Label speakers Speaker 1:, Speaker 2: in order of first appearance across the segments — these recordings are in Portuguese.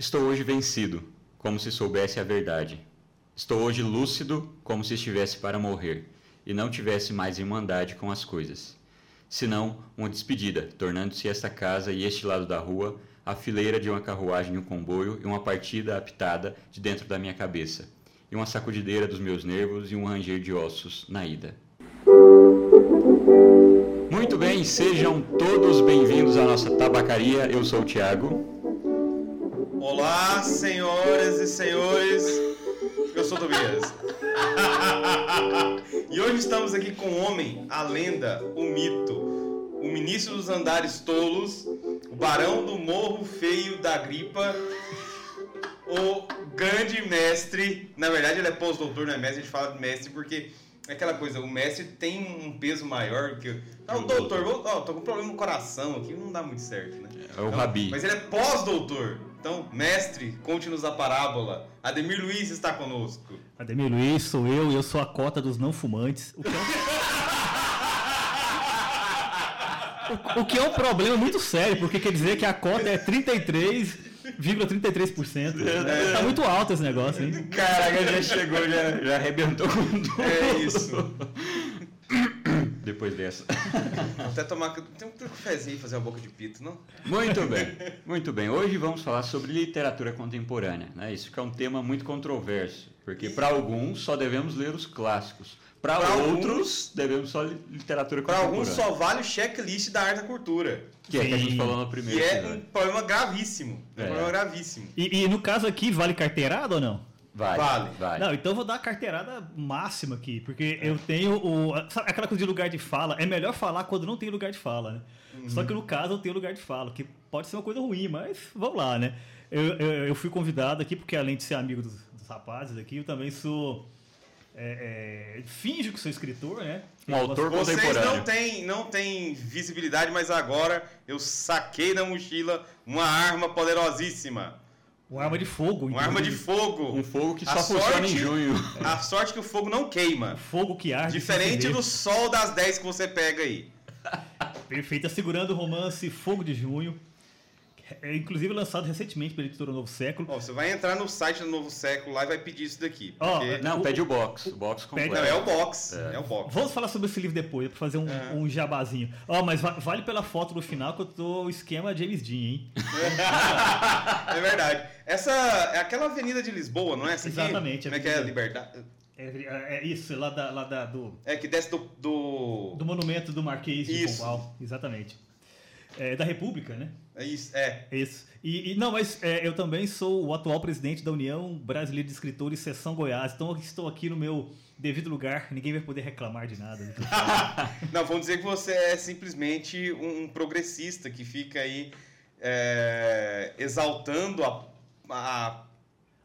Speaker 1: Estou hoje vencido, como se soubesse a verdade. Estou hoje lúcido, como se estivesse para morrer, e não tivesse mais irmandade com as coisas. Senão, uma despedida, tornando-se esta casa e este lado da rua a fileira de uma carruagem e um comboio e uma partida apitada de dentro da minha cabeça, e uma sacudideira dos meus nervos e um ranger de ossos na ida. Muito bem, sejam todos bem-vindos à nossa tabacaria. Eu sou o Thiago.
Speaker 2: Olá, senhoras e senhores. Eu sou Tobias. e hoje estamos aqui com o homem, a lenda, o mito, o ministro dos andares tolos, o barão do morro feio da gripa, o grande mestre. Na verdade, ele é pós-doutor, não é mestre, a gente fala de mestre porque é aquela coisa, o mestre tem um peso maior que. Ah, o doutor, vou, ó, tô com problema no coração aqui, não dá muito certo, né?
Speaker 1: É o
Speaker 2: Então,
Speaker 1: Rabi.
Speaker 2: Mas ele é pós-doutor. Então, mestre, conte-nos a parábola. Ademir Luiz está conosco.
Speaker 3: Ademir Luiz, sou eu e eu sou a cota dos não fumantes. O que é um, o, que é um problema muito sério, porque quer dizer que a cota é 33,33%.
Speaker 2: É.
Speaker 3: Tá muito alto esse negócio, hein?
Speaker 1: Caraca, já chegou, já, já arrebentou com tudo.
Speaker 2: É isso.
Speaker 1: Depois dessa.
Speaker 2: Vou até tomar. Tem um cafezinho e fazer uma boca de pito, não?
Speaker 1: Muito bem, muito bem. Hoje vamos falar sobre literatura contemporânea. Né? Isso que é um tema muito controverso, porque para alguns só devemos ler os clássicos, para
Speaker 2: Pra
Speaker 1: outros devemos só li- literatura
Speaker 2: Para alguns só vale o checklist da arte da cultura.
Speaker 1: que é que a gente falou no primeiro
Speaker 2: Que é um problema gravíssimo. É um
Speaker 1: É.
Speaker 2: problema gravíssimo.
Speaker 3: E, e no caso aqui, vale carteirada ou não?
Speaker 1: Vai,
Speaker 2: Vale.
Speaker 1: vai.
Speaker 3: Não, então eu vou dar a carteirada máxima aqui, porque eu tenho o. Sabe aquela coisa de lugar de fala? É melhor falar quando não tem lugar de fala, né? Só que no caso eu tenho lugar de fala, que pode ser uma coisa ruim, mas vamos lá, né? Eu, eu, eu fui convidado aqui, porque além de ser amigo dos, dos rapazes aqui, eu também sou. É, é, finjo que sou escritor, né?
Speaker 1: Um autor
Speaker 2: Vocês
Speaker 1: contemporâneo.
Speaker 2: não têm, não têm visibilidade, mas agora eu saquei da mochila uma arma poderosíssima.
Speaker 3: Uma arma de fogo.
Speaker 2: Uma arma de fogo.
Speaker 1: Um fogo que
Speaker 2: A
Speaker 1: só funciona em junho.
Speaker 2: A sorte que o fogo não queima.
Speaker 3: Fogo que arde.
Speaker 2: Diferente do sol das 10 que você pega aí.
Speaker 3: Perfeita, segurando o romance Fogo de Junho. É, inclusive lançado recentemente pela editora Novo Século.
Speaker 2: Ó, você vai entrar no site do Novo Século lá e vai pedir isso daqui.
Speaker 3: Ó,
Speaker 2: Porque...
Speaker 1: Não,
Speaker 3: O-
Speaker 1: pede o box. O box
Speaker 3: Pede-
Speaker 1: completo.
Speaker 2: Não, é o box. É, o box.
Speaker 3: Vamos falar sobre esse livro depois, pra fazer um,
Speaker 2: É.
Speaker 3: um jabazinho. Ó, mas va- vale pela foto no final que eu tô o esquema James Dean, hein?
Speaker 2: É verdade. Essa é aquela avenida de Lisboa, não é essa aqui?
Speaker 3: Exatamente,
Speaker 2: Como é que é?
Speaker 3: avenida.
Speaker 2: Liberdade?
Speaker 3: É, é isso, lá, da, lá da- do,
Speaker 2: É que desce do... do...
Speaker 3: do monumento do Marquês de
Speaker 2: Isso.
Speaker 3: Pombal. Exatamente. É, da República, né?
Speaker 2: É isso, é.
Speaker 3: Isso. E, e- não, mas é, eu também sou o atual presidente da União Brasileira de Escritores Seção Goiás. Então eu estou aqui no meu devido lugar. Ninguém vai poder reclamar de nada.
Speaker 2: Não, vamos dizer que você é simplesmente um, um progressista que fica aí é, exaltando a, a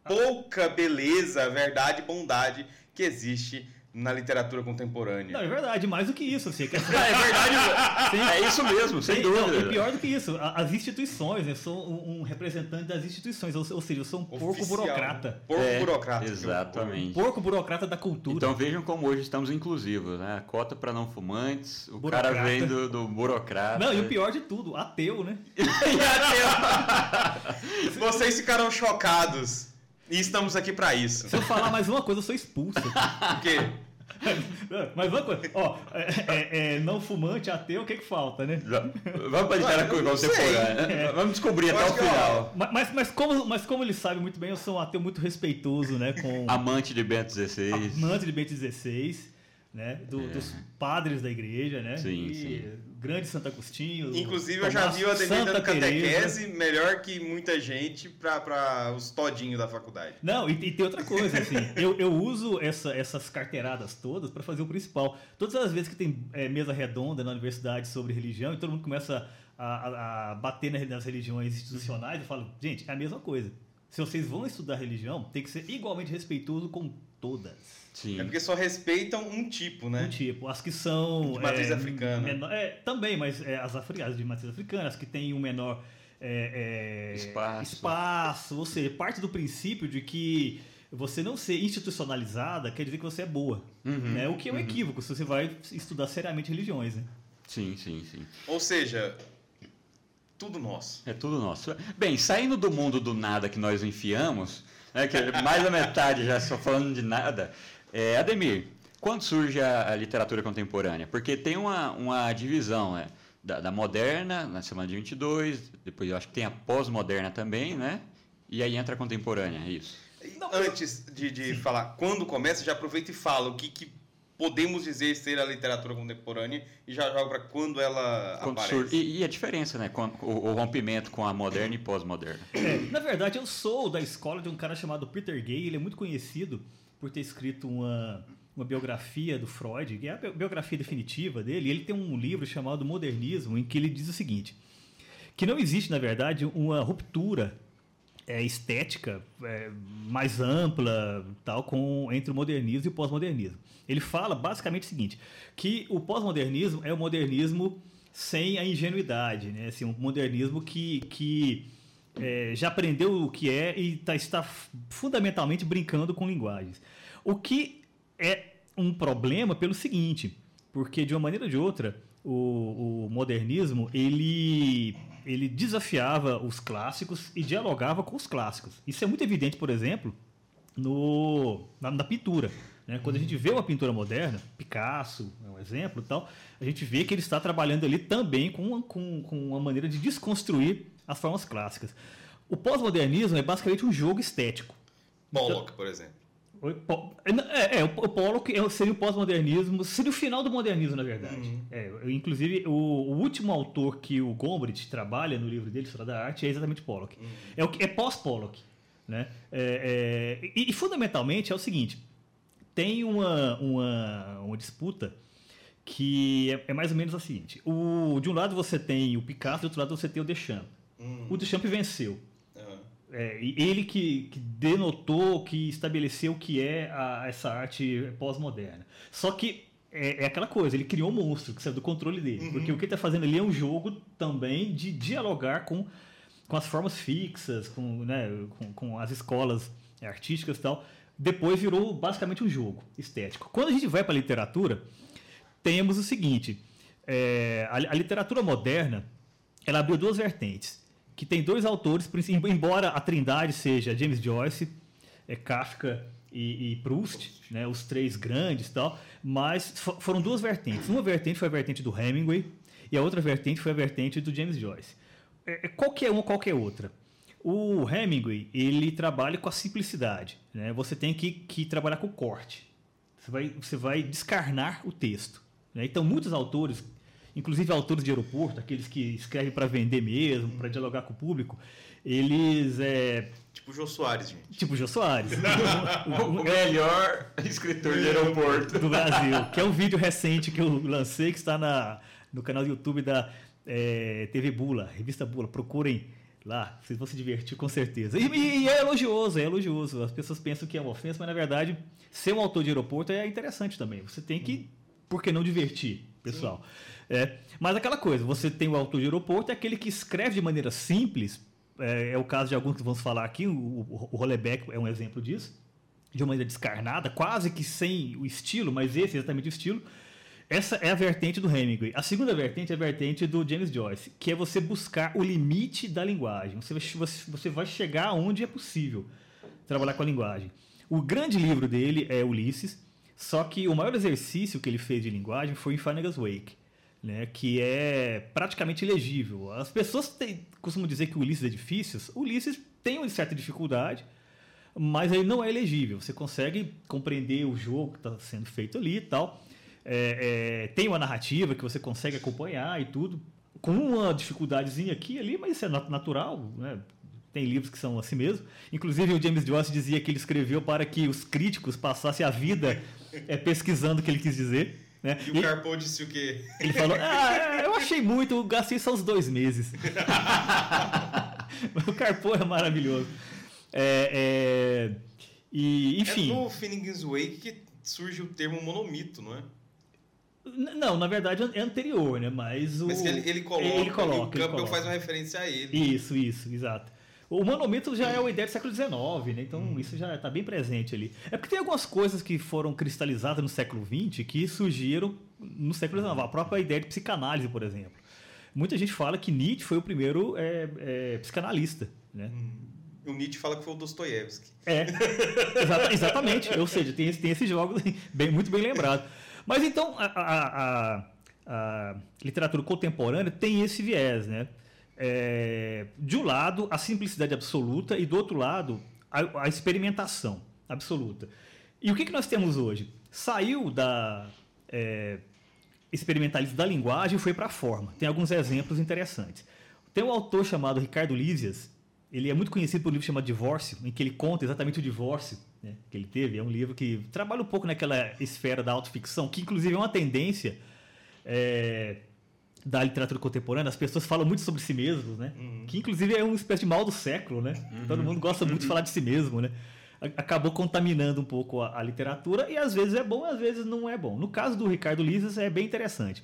Speaker 2: pouca beleza, verdade e bondade que existe na literatura contemporânea.
Speaker 3: Não, é verdade, mais do que isso. Assim, que
Speaker 1: É verdade. É isso mesmo, sem
Speaker 3: Sim, não,
Speaker 1: dúvida.
Speaker 3: e pior do que isso, as instituições, eu sou um, um representante das instituições, ou, ou seja, eu sou um porco
Speaker 2: Oficial.
Speaker 3: burocrata.
Speaker 2: Porco
Speaker 1: É,
Speaker 2: burocrata.
Speaker 1: Exatamente.
Speaker 3: Porco burocrata da cultura.
Speaker 1: Então vejam como hoje estamos inclusivos, né? Cota para não fumantes, o
Speaker 3: Burocrata.
Speaker 1: cara vem do, do burocrata.
Speaker 3: Não, e o pior de tudo, ateu, né?
Speaker 2: Vocês ficaram chocados. E estamos aqui pra isso.
Speaker 3: Se eu falar mais uma coisa, eu sou expulso.
Speaker 2: Por quê?
Speaker 3: Mas coisa, ó, é, é- é não fumante, ateu, o que que falta, né?
Speaker 1: Vamos para a contemporânea. né? Vamos descobrir até o final.
Speaker 3: Mas, mas, mas como, mas como ele sabe muito bem, eu sou um ateu muito respeitoso, né? Com
Speaker 1: Amante de Bento XVI.
Speaker 3: amante de Bento XVI, né? do-
Speaker 1: É.
Speaker 3: Dos padres da igreja, né?
Speaker 1: Sim,
Speaker 3: E
Speaker 1: sim.
Speaker 3: Grande Santo Agostinho.
Speaker 2: Inclusive, eu já vi o Ademir dando catequese melhor que muita gente pra os todinhos da faculdade.
Speaker 3: Não, e, e tem outra coisa, assim, eu, eu uso essa- essas carteiradas todas para fazer o principal. Todas as vezes que tem é, mesa redonda na universidade sobre religião e todo mundo começa a, a- a bater na- nas religiões institucionais, eu falo, gente, é a mesma coisa. Se vocês vão estudar religião, tem que ser igualmente respeitoso com todas.
Speaker 1: Sim.
Speaker 2: É porque só respeitam um tipo, né?
Speaker 3: Um tipo, as que são.
Speaker 2: De matriz
Speaker 3: é,
Speaker 2: africana.
Speaker 3: menor- é, também, mas é, as africanas de matriz africana, as que têm um menor é, é,
Speaker 1: Espaço.
Speaker 3: espaço, ou seja, parte do princípio de que você não ser institucionalizada quer dizer que você é boa.
Speaker 1: Uhum,
Speaker 3: né? O que é um
Speaker 1: uhum.
Speaker 3: equívoco se você vai estudar seriamente religiões. Né?
Speaker 1: Sim, sim, sim.
Speaker 2: Ou seja, Tudo nosso.
Speaker 1: É tudo nosso. Bem, saindo do mundo do nada que nós enfiamos, né, que é mais da metade já só falando de nada, é, Ademir, quando surge a, a, literatura contemporânea? Porque tem uma, uma divisão né, da, da, moderna, na semana de 22, depois eu acho que tem a pós-moderna também, né? E aí entra a contemporânea, é isso.
Speaker 2: Antes de, de falar quando começa, já aproveita e fala o que, que podemos dizer ser a literatura contemporânea e já joga para quando ela quando aparece.
Speaker 1: E, e, a diferença, né? Com o, o rompimento com a moderna e pós-moderna.
Speaker 3: É, na verdade, eu sou da escola de um cara chamado Peter Gay. Ele é muito conhecido por ter escrito uma, uma biografia do Freud, que é a biografia definitiva dele. Ele tem um livro chamado Modernismo, em que ele diz o seguinte: que não existe, na verdade, uma ruptura é, estética é, mais ampla tal com entre o modernismo e o pós-modernismo. Ele fala basicamente o seguinte, que o pós-modernismo é o modernismo sem a ingenuidade, né? Assim, um modernismo que, que é, já aprendeu o que é e tá, está fundamentalmente brincando com linguagens. O que é um problema pelo seguinte, porque de uma maneira ou de outra, o, o modernismo ele ele desafiava os clássicos e dialogava com os clássicos. Isso é muito evidente, por exemplo, no, na, na pintura. Né? Quando a gente vê uma pintura moderna, Picasso é um exemplo tal, a gente vê que ele está trabalhando ali também com, com, com uma maneira de desconstruir as formas clássicas. O pós-modernismo é basicamente um jogo estético.
Speaker 2: Pollock, então, por exemplo.
Speaker 3: É, é, o Pollock é seria o pós-modernismo, seria o final do modernismo, na verdade. Uhum. É, inclusive, o, o, último autor que o Gombrich trabalha no livro dele, História da Arte, é exatamente Pollock. Uhum. É, o, é pós-Pollock. Né? É, é, e, e, fundamentalmente é o seguinte: tem uma, uma, uma disputa que é, é, mais ou menos a seguinte: o, de um lado você tem o Picasso, do outro lado você tem o Deschamps. Uhum. O Deschamps venceu. É, ele que, que, denotou, que estabeleceu o que é a, essa arte pós-moderna. Só que é, é, aquela coisa, ele criou um monstro que saiu do controle dele. Uhum. Porque o que ele está fazendo ali é um jogo também de dialogar com, com as formas fixas, com, né, com, com as escolas artísticas e tal. Depois virou basicamente um jogo estético. Quando a gente vai para a literatura, temos o seguinte: é, a, a literatura moderna ela abriu duas vertentes que tem dois autores, embora a trindade seja James Joyce, é Kafka e, e Proust, né, os três grandes tal, mas foram duas vertentes. Uma vertente foi a vertente do Hemingway e a outra vertente foi a vertente do James Joyce. É, é qualquer uma, qualquer outra. O Hemingway, ele trabalha com a simplicidade. Né? Você tem que, que trabalhar com o corte. Você vai, você vai descarnar o texto. Né? Então, muitos autores inclusive autores de aeroporto, aqueles que escrevem para vender mesmo, para dialogar com o público, eles é
Speaker 2: Tipo o Jô Soares, gente.
Speaker 3: Tipo o Jô Soares.
Speaker 2: o, melhor escritor de aeroporto
Speaker 3: do Brasil. Que é um vídeo recente que eu lancei, que está na, no canal do YouTube da é, TV Bula, Revista Bula. Procurem lá, vocês vão se divertir com certeza. E, e, é elogioso, é elogioso. As pessoas pensam que é uma ofensa, mas na verdade, ser um autor de aeroporto é interessante também. Você tem que, por que não divertir, pessoal? É, mas aquela coisa, você tem o autor de aeroporto, é aquele que escreve de maneira simples, é, é o caso de alguns que vamos falar aqui, o, o, é um exemplo disso, de uma maneira descarnada, quase que sem o estilo, mas esse é exatamente o estilo. Essa é a vertente do Hemingway. A segunda vertente é a vertente do James Joyce, que é você buscar o limite da linguagem. Você você vai chegar onde é possível trabalhar com a linguagem. O grande livro dele é Ulisses, só que o maior exercício que ele fez de linguagem foi em Finnegan's Wake né, que é praticamente ilegível. As pessoas têm, costumam dizer que o Ulisses é difícil. O Ulisses tem uma certa dificuldade, mas ele não é elegível. Você consegue compreender o jogo que está sendo feito ali e tal. É, é, tem uma narrativa que você consegue acompanhar e tudo, com uma dificuldadezinha aqui e ali, mas isso é natural, né? Tem livros que são assim mesmo. Inclusive, o James Joyce dizia que ele escreveu para que os críticos passassem a vida é, pesquisando o que ele quis dizer. Né?
Speaker 2: E o Carpo disse o quê?
Speaker 3: Ele falou: Ah, eu achei muito, gastei só uns dois meses. o Carpo é maravilhoso. É, é, e, enfim.
Speaker 2: É no Finnegan's Wake que surge o termo monomito, não é?
Speaker 3: Não, na verdade é anterior, né? Mas o.
Speaker 2: Mas ele, ele coloca. Ele coloca. O Campbell faz uma referência a ele.
Speaker 3: Isso, isso, exato. O manômetro já é uma ideia do século XIX, né? então hum. isso já está bem presente ali. É porque tem algumas coisas que foram cristalizadas no século XX que surgiram no século XIX. A própria ideia de psicanálise, por exemplo. Muita gente fala que Nietzsche foi o primeiro é, é, psicanalista, né?
Speaker 2: O Nietzsche fala que foi o Dostoiévski.
Speaker 3: É, exata- exatamente. Ou seja, tem, esse- tem esse jogo bem, muito bem lembrado. Mas então, a, a- a- a literatura contemporânea tem esse viés, né? É, de um lado, a simplicidade absoluta e do outro lado, a, a experimentação absoluta. E o que, que nós temos hoje? Saiu da é, experimentalismo da linguagem e foi para a forma. Tem alguns exemplos interessantes. Tem um autor chamado Ricardo Lísias, ele é muito conhecido por um livro chamado Divórcio, em que ele conta exatamente o divórcio né, que ele teve. É um livro que trabalha um pouco naquela esfera da autoficção, que inclusive é uma tendência é, da literatura contemporânea. As pessoas falam muito sobre si mesmos, né? Que inclusive é uma espécie de mal do século, né? Todo mundo gosta muito de falar de si mesmo, né? Acabou contaminando um pouco a, a literatura e às vezes é bom, às vezes não é bom. No caso do Ricardo Lisas é bem interessante.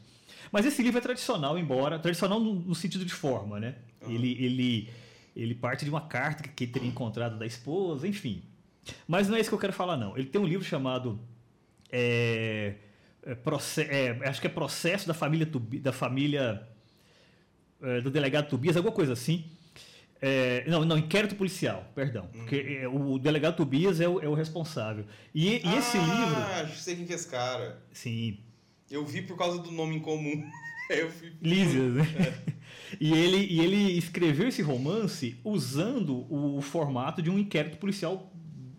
Speaker 3: Mas esse livro é tradicional, embora tradicional no, no sentido de forma, né? Ele, ele, ele parte de uma carta que, que ele teria encontrado da esposa, enfim. Mas não é isso que eu quero falar, não. Ele tem um livro chamado é, é, é, acho que é processo da família Tubi- da família é, do delegado Tobias, alguma coisa assim. É, não, não, inquérito policial, perdão. Porque é, o delegado Tobias é o, é o responsável. E, e esse livro.
Speaker 2: Ah, sei quem que é esse cara.
Speaker 3: Sim,
Speaker 2: Eu vi por causa do nome em comum. Eu.
Speaker 3: Lísias, né? E ele, e ele escreveu esse romance usando o, o formato de um inquérito policial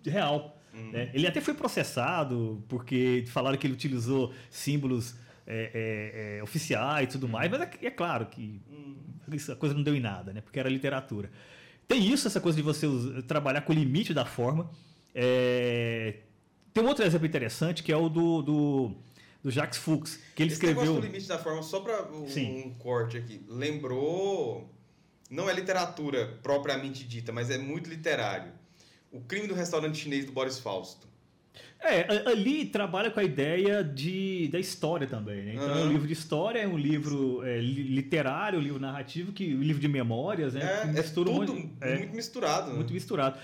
Speaker 3: real. Né? Ele até foi processado porque falaram que ele utilizou símbolos é, é, é, oficiais e tudo mais, mas é, é claro que isso, a coisa não deu em nada, né? Porque era literatura. Tem isso, essa coisa de você trabalhar com o limite da forma. É, Tem um outro exemplo interessante que é o do, do, do Jacques Fuchs, que ele
Speaker 2: Esse negócio
Speaker 3: escreveu.
Speaker 2: do limite da forma, só pra um, um corte aqui. Lembrou. Não é literatura propriamente dita, mas é muito literário. O crime do restaurante chinês do Boris Fausto.
Speaker 3: É, ali trabalha com a ideia de, da história também, né? Então é um livro de história, é um livro é, li- literário, um livro narrativo, que, um livro de memórias, né?
Speaker 2: É, é
Speaker 3: mistura um
Speaker 2: tudo
Speaker 3: monte- é,
Speaker 2: muito misturado. né?
Speaker 3: muito misturado.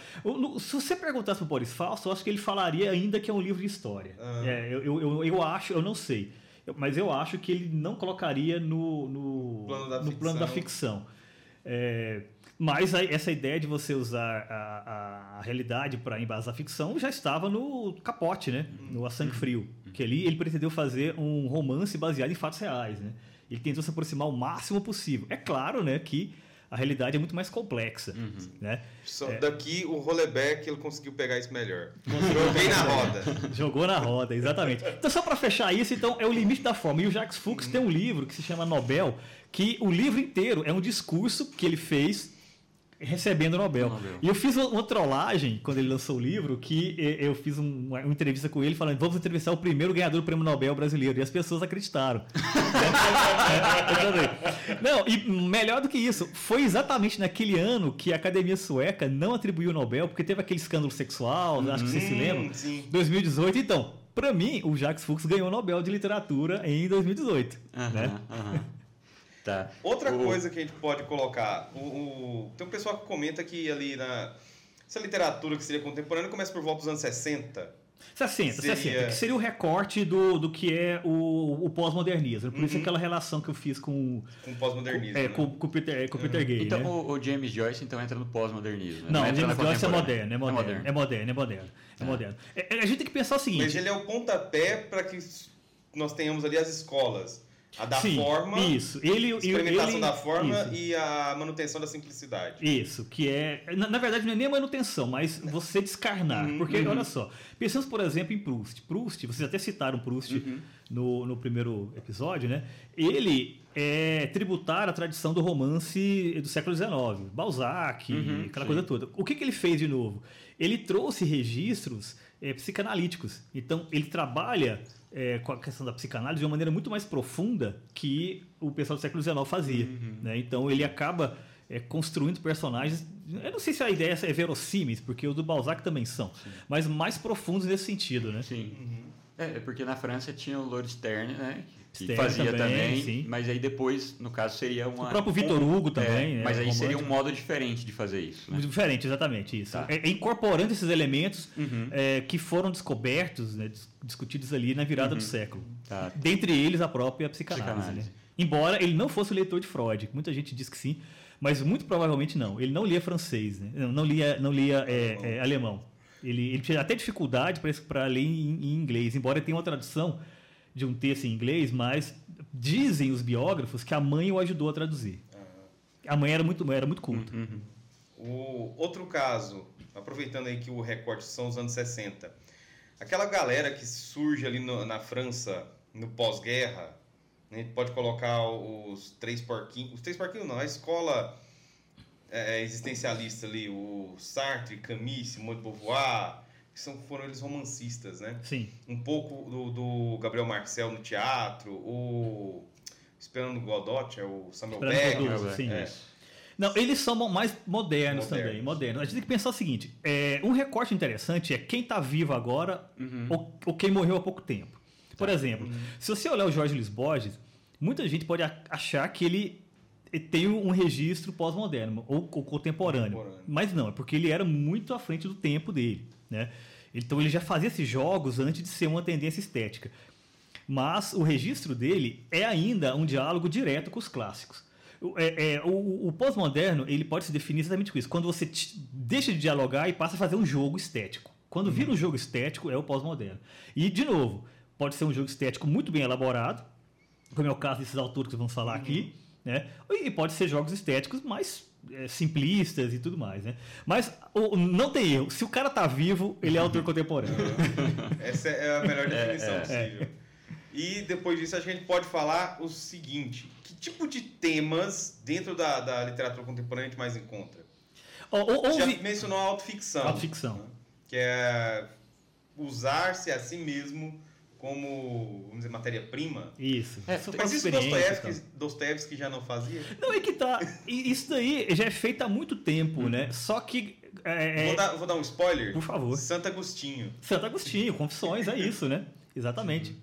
Speaker 3: Se você perguntasse pro Boris Fausto, eu acho que ele falaria ainda que é um livro de história.
Speaker 2: Ah.
Speaker 3: É, eu, eu, eu, eu acho, eu não sei, mas eu acho que ele não colocaria no, no,
Speaker 2: Plano da
Speaker 3: no plano da
Speaker 2: ficção.
Speaker 3: É, mas aí, essa ideia de você usar a, a- a realidade para embasar a ficção já estava no capote, né? No A Sangue Frio. Que ali ele pretendeu fazer um romance baseado em fatos reais, né? Ele tentou se aproximar o máximo possível. É claro, né, que a realidade é muito mais complexa, né?
Speaker 2: Só Daqui o Roleback ele conseguiu pegar isso melhor. Joguei na roda.
Speaker 3: Jogou na roda, exatamente. Então, só para fechar isso, então, é o limite da forma. E o Jacques Fuchs tem um livro que se chama Nobel, que o livro inteiro é um discurso que ele fez recebendo o Nobel.
Speaker 1: Nobel.
Speaker 3: E eu fiz uma, trollagem quando ele lançou o livro, que eu fiz um- uma, uma entrevista com ele falando, vamos entrevistar o primeiro ganhador do prêmio Nobel brasileiro. E as pessoas acreditaram. Não, e melhor do que isso, foi exatamente naquele ano que a Academia Sueca não atribuiu o Nobel, porque teve aquele escândalo sexual, acho que vocês se
Speaker 2: Hum,
Speaker 3: lembram.
Speaker 2: sim.
Speaker 3: 2018, então. Pra mim, o Jacques Fuchs ganhou o Nobel de Literatura em 2018.
Speaker 1: Aham,
Speaker 3: né?
Speaker 1: Tá.
Speaker 2: Outra
Speaker 1: O-
Speaker 2: coisa que a gente pode colocar, o, o- tem um pessoal que comenta que ali na essa literatura que seria contemporânea começa por volta dos anos 60.
Speaker 3: 60,
Speaker 2: Seria-
Speaker 3: 60, que seria o recorte do, do que é o, o pós-modernismo. Por isso aquela relação que eu fiz com,
Speaker 2: com o pós-modernismo.
Speaker 3: é,
Speaker 2: né?
Speaker 3: com, com o Peter, com o Peter Gay.
Speaker 1: Então
Speaker 3: né?
Speaker 1: o, o James Joyce então entra no pós-modernismo. né?
Speaker 3: Não, o James Joyce é moderno, é moderno, é moderno, é moderno. É moderno. É, é, a gente tem que pensar o seguinte.
Speaker 2: Mas ele é o pontapé para que nós tenhamos ali as escolas. A da
Speaker 3: Sim,
Speaker 2: forma,
Speaker 3: Isso. Ele,
Speaker 2: experimentação
Speaker 3: ele-
Speaker 2: da forma
Speaker 3: isso.
Speaker 2: e a manutenção da simplicidade.
Speaker 3: Isso, que é. Na, na verdade, não é nem a manutenção, mas você descarnar.
Speaker 2: Uhum,
Speaker 3: Porque, olha só, pensamos, por exemplo, em Proust. Proust, vocês até citaram Proust
Speaker 2: Uhum.
Speaker 3: no, no primeiro episódio, né? Ele é tributar a tradição do romance do século XIX, Balzac,
Speaker 1: Uhum,
Speaker 3: aquela
Speaker 1: sim.
Speaker 3: coisa toda. O que, que ele fez de novo? Ele trouxe registros eh, psicanalíticos. Então, ele trabalha eh, com a questão da psicanálise de uma maneira muito mais profunda que o pessoal do século XIX fazia.
Speaker 1: Uhum.
Speaker 3: né? Então, ele acaba eh, construindo personagens. Eu não sei se a ideia é verossímeis, porque os do Balzac também são, mas mais profundos nesse sentido, né?
Speaker 1: Sim. É, é porque na França tinha o Lord Stern, né? Que fazia
Speaker 3: também,
Speaker 1: também, mas aí depois, no caso, seria uma...
Speaker 3: O próprio Vitor Hugo
Speaker 1: É,
Speaker 3: também. né?
Speaker 1: mas aí seria um
Speaker 3: romântico.
Speaker 1: modo diferente de fazer isso, né?
Speaker 3: Diferente, exatamente isso.
Speaker 1: Tá.
Speaker 3: É, é incorporando esses elementos
Speaker 1: Uhum.
Speaker 3: é, que foram descobertos, né, dis- discutidos ali na virada
Speaker 1: Uhum.
Speaker 3: do século.
Speaker 1: Tá.
Speaker 3: Dentre eles, a própria psicanálise.
Speaker 1: Psicanálise.
Speaker 3: né? Embora ele não fosse o leitor de Freud, muita gente diz que sim, mas muito provavelmente não. Ele não lia francês, né? não, não lia, não lia é, é, alemão. Ele, ele tinha até dificuldade para ler em, em, inglês, embora tenha uma tradução de um texto em inglês, mas dizem os biógrafos que a mãe o ajudou a traduzir. A mãe era muito, era muito culta.
Speaker 2: Uhum. O outro caso, aproveitando aí que o recorte são os anos 60, aquela galera que surge ali no, na França no pós-guerra, né, a gente pode colocar os três porquinhos, os três porquinhos não, a escola é, existencialista ali, o Sartre, Camus, Simone de Beauvoir, que são, foram eles romancistas, né?
Speaker 3: Sim.
Speaker 2: Um pouco do, do Gabriel Marcel no teatro, o Esperando Godot, é o Samuel Beck.
Speaker 3: Sim, é. Não, eles são mais modernos, modernos, também, modernos. A gente tem que pensar o seguinte: é, um recorte interessante é quem está vivo agora uhum. ou, ou, quem morreu há pouco tempo. Por tá. exemplo, uhum. se você olhar o Jorge Luiz Borges, muita gente pode achar que ele tem um registro pós-moderno ou, ou contemporâneo. contemporâneo. Mas não, é porque ele era muito à frente do tempo dele. Né? Então ele já fazia esses jogos antes de ser uma tendência estética. Mas o registro dele é ainda um diálogo direto com os clássicos. É, é, o, o pós-moderno ele pode se definir exatamente com isso. Quando você deixa de dialogar e passa a fazer um jogo estético. Quando vira um jogo estético, é o pós-moderno. E, de novo, pode ser um jogo estético muito bem elaborado, como é o caso desses autores que vamos falar uhum. aqui, né? E pode ser jogos estéticos mais é, simplistas e tudo mais, né? Mas o, não tem erro. Se o cara tá vivo, ele é autor contemporâneo.
Speaker 2: Essa é a melhor é, definição é, possível. E depois disso a gente pode falar o seguinte: que tipo de temas dentro da, da literatura contemporânea a gente mais encontra? Oh, Já mencionou a autoficção.
Speaker 3: Autoficção. Né?
Speaker 2: Que é usar-se a si mesmo como, vamos dizer, matéria-prima.
Speaker 3: Isso.
Speaker 2: É, mas isso Dostoevsky, Dostoevsky já não fazia?
Speaker 3: Não, é que tá. Isso daí já é feito há muito tempo, uhum. né? Só que. É,
Speaker 2: é, vou, dar, vou dar um spoiler?
Speaker 3: Por favor.
Speaker 2: Santo Agostinho.
Speaker 3: Santo Agostinho, Confissões, é isso, né? Exatamente.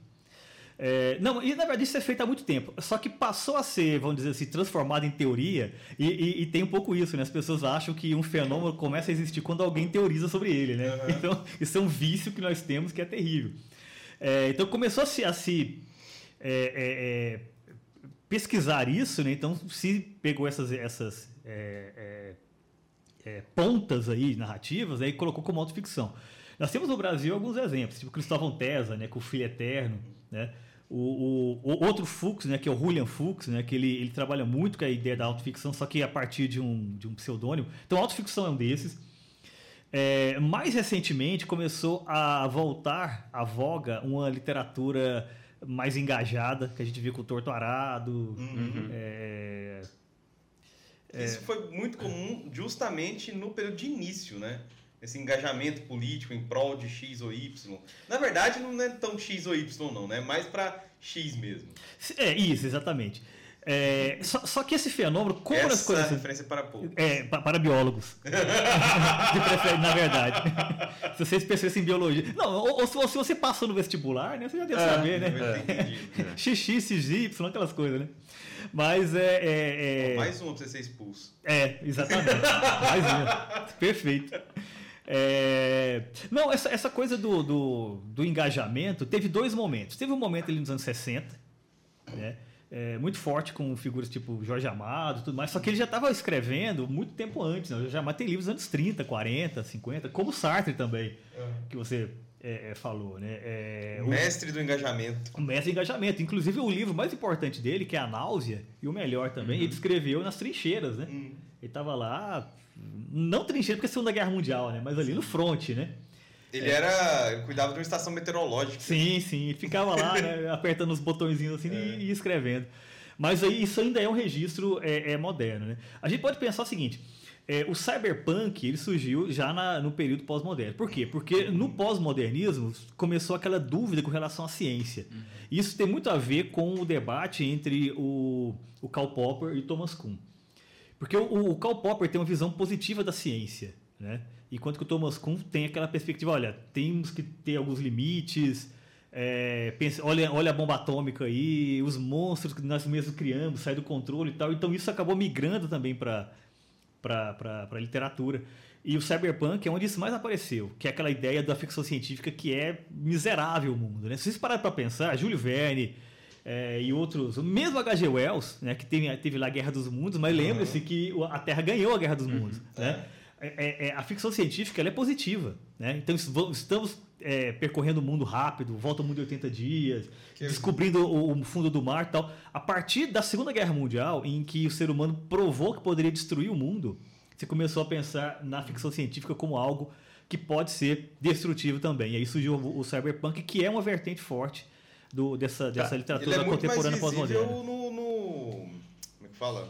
Speaker 3: É, não, e na verdade isso é feito há muito tempo. Só que passou a ser, vamos dizer assim, transformado em teoria, e, e, e, tem um pouco isso, né? As pessoas acham que um fenômeno começa a existir quando alguém teoriza sobre ele, né? Uhum. Então, isso é um vício que nós temos que é terrível. É, então começou a se, a se é, é, é pesquisar isso, né? Então se pegou essas, essas é, pontas aí narrativas aí colocou como autoficção. Nós temos no Brasil alguns exemplos, tipo Cristóvão Tesa, né, com o Filho Eterno, né? O, o, o, outro Fuchs, né, que é o Julian Fuchs, né, que ele, ele trabalha muito com a ideia da autoficção, só que a partir de um, de um pseudônimo. Então, autoficção é um desses. É, mais recentemente começou a voltar à voga uma literatura mais engajada, que a gente viu com o Torto Arado.
Speaker 2: Uhum. É, Isso é... foi muito comum justamente no período de início, né? Esse engajamento político em prol de X ou Y. Na verdade, não é tão X ou Y, não, né? Mais para X mesmo.
Speaker 3: É, isso, exatamente. É, só, só, que esse fenômeno, como
Speaker 2: Essa
Speaker 3: as coisas.
Speaker 2: referência para poucos.
Speaker 3: É, para, biólogos. De preferência, na verdade. se você é especialista em biologia. Não, ou, ou, se você passou no vestibular, né? Você já deve é, saber, né? É. XX, CY, aquelas coisas, né? Mas é. é,
Speaker 2: é... Mais um para você ser expulso.
Speaker 3: É, exatamente. Mais um. Perfeito. É... Não, essa, essa coisa do, do, do engajamento teve dois momentos. Teve um momento ali nos anos 60, né? É, muito forte com figuras tipo Jorge Amado tudo mais, só que ele já estava escrevendo muito tempo antes. Né? O Jorge Amado tem livros dos anos 30, 40, 50, como Sartre também, uhum. que você é, é, falou. Né? É,
Speaker 2: o mestre do engajamento.
Speaker 3: O mestre do engajamento. Inclusive, o livro mais importante dele, que é A Náusea, e o melhor também, uhum. ele escreveu nas trincheiras. Né? Uhum. Ele estava lá, não trincheira porque é a Segunda Guerra Mundial, né? mas ali no fronte, né?
Speaker 2: Ele era. Ele cuidava de uma estação meteorológica.
Speaker 3: Sim, sim. Ficava lá, né, apertando os botõezinhos assim é. e, e, escrevendo. Mas aí isso ainda é um registro é, é moderno. Né? A gente pode pensar o seguinte. É, o cyberpunk ele surgiu já na, no período pós-moderno. Por quê? Porque no pós-modernismo começou aquela dúvida com relação à ciência. Uhum. Isso tem muito a ver com o debate entre o, o Karl Popper e Thomas Kuhn. Porque o, o Karl Popper tem uma visão positiva da ciência. Né? Enquanto que o Thomas Kuhn tem aquela perspectiva, olha, temos que ter alguns limites, é, pensa, olha, olha a bomba atômica aí, os monstros que nós mesmos criamos, sai do controle e tal. Então isso acabou migrando também para a literatura. E o cyberpunk é onde isso mais apareceu, que é aquela ideia da ficção científica que é miserável o mundo. Né? Se vocês pararem para pensar, Júlio Verne, é, e outros, mesmo H.G. Wells, né, que teve, teve lá a Guerra dos Mundos, mas lembre-se que o- a Terra ganhou a Guerra dos Mundos. Né? É, é, é, a ficção científica ela é positiva. Né? Então estamos é, percorrendo o mundo rápido, volta ao mundo em 80 dias,
Speaker 2: Que-
Speaker 3: descobrindo o, o fundo do mar e tal. A partir da Segunda Guerra Mundial, em que o ser humano provou que poderia destruir o mundo, você começou a pensar na ficção científica como algo que pode ser destrutivo também. E aí surgiu o, o cyberpunk, que é uma vertente forte do, dessa, dessa
Speaker 2: Ele
Speaker 3: literatura
Speaker 2: é
Speaker 3: contemporânea pós-moderna.
Speaker 2: no, no- Como é que fala?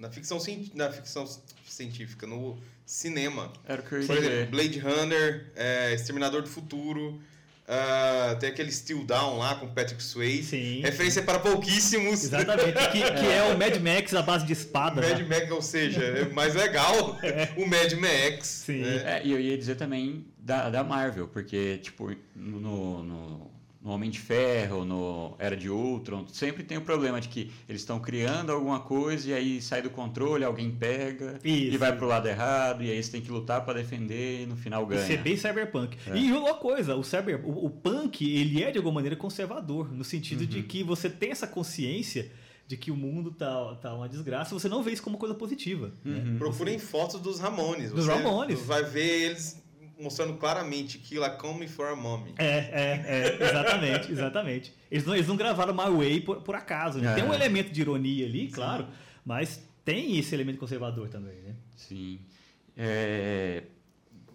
Speaker 2: Na ficção, na ficção científica, no cinema.
Speaker 1: Era o que eu ia
Speaker 2: Por exemplo. Blade Runner, é, Exterminador do Futuro, ah, tem aquele Still Down lá com Patrick Swayze.
Speaker 3: Sim.
Speaker 2: Referência para pouquíssimos.
Speaker 3: Exatamente, que, que é o Mad Max à base de espada.
Speaker 2: Mad
Speaker 3: né?
Speaker 2: Max, ou seja, é mais legal o Mad Max.
Speaker 3: Sim.
Speaker 2: né?
Speaker 1: É, e eu ia dizer também da, da Marvel, porque, tipo, no, no, no Homem de Ferro, no Era de Ultron, sempre tem o problema de que eles estão criando alguma coisa e aí sai do controle, alguém pega
Speaker 3: Isso.
Speaker 1: e vai pro lado errado, e aí você tem que lutar para defender e no final ganha.
Speaker 3: Isso é bem cyberpunk.
Speaker 1: É.
Speaker 3: E uma coisa, o, cyber, o, o punk, ele é de alguma maneira conservador, no sentido
Speaker 1: Uhum.
Speaker 3: de que você tem essa consciência de que o mundo tá, tá uma desgraça, você não vê isso como coisa positiva. né?
Speaker 1: Uhum.
Speaker 2: Procurem fotos dos Ramones.
Speaker 3: Dos
Speaker 2: Você
Speaker 3: Ramones.
Speaker 2: Vai ver eles mostrando claramente Kill a Come for a Mommy.
Speaker 3: É, é, é, exatamente, exatamente. Eles não, eles não gravaram My Way por, por acaso. né?
Speaker 1: É.
Speaker 3: Tem um elemento de ironia ali, claro, mas tem esse elemento conservador também, né?
Speaker 1: Sim. É,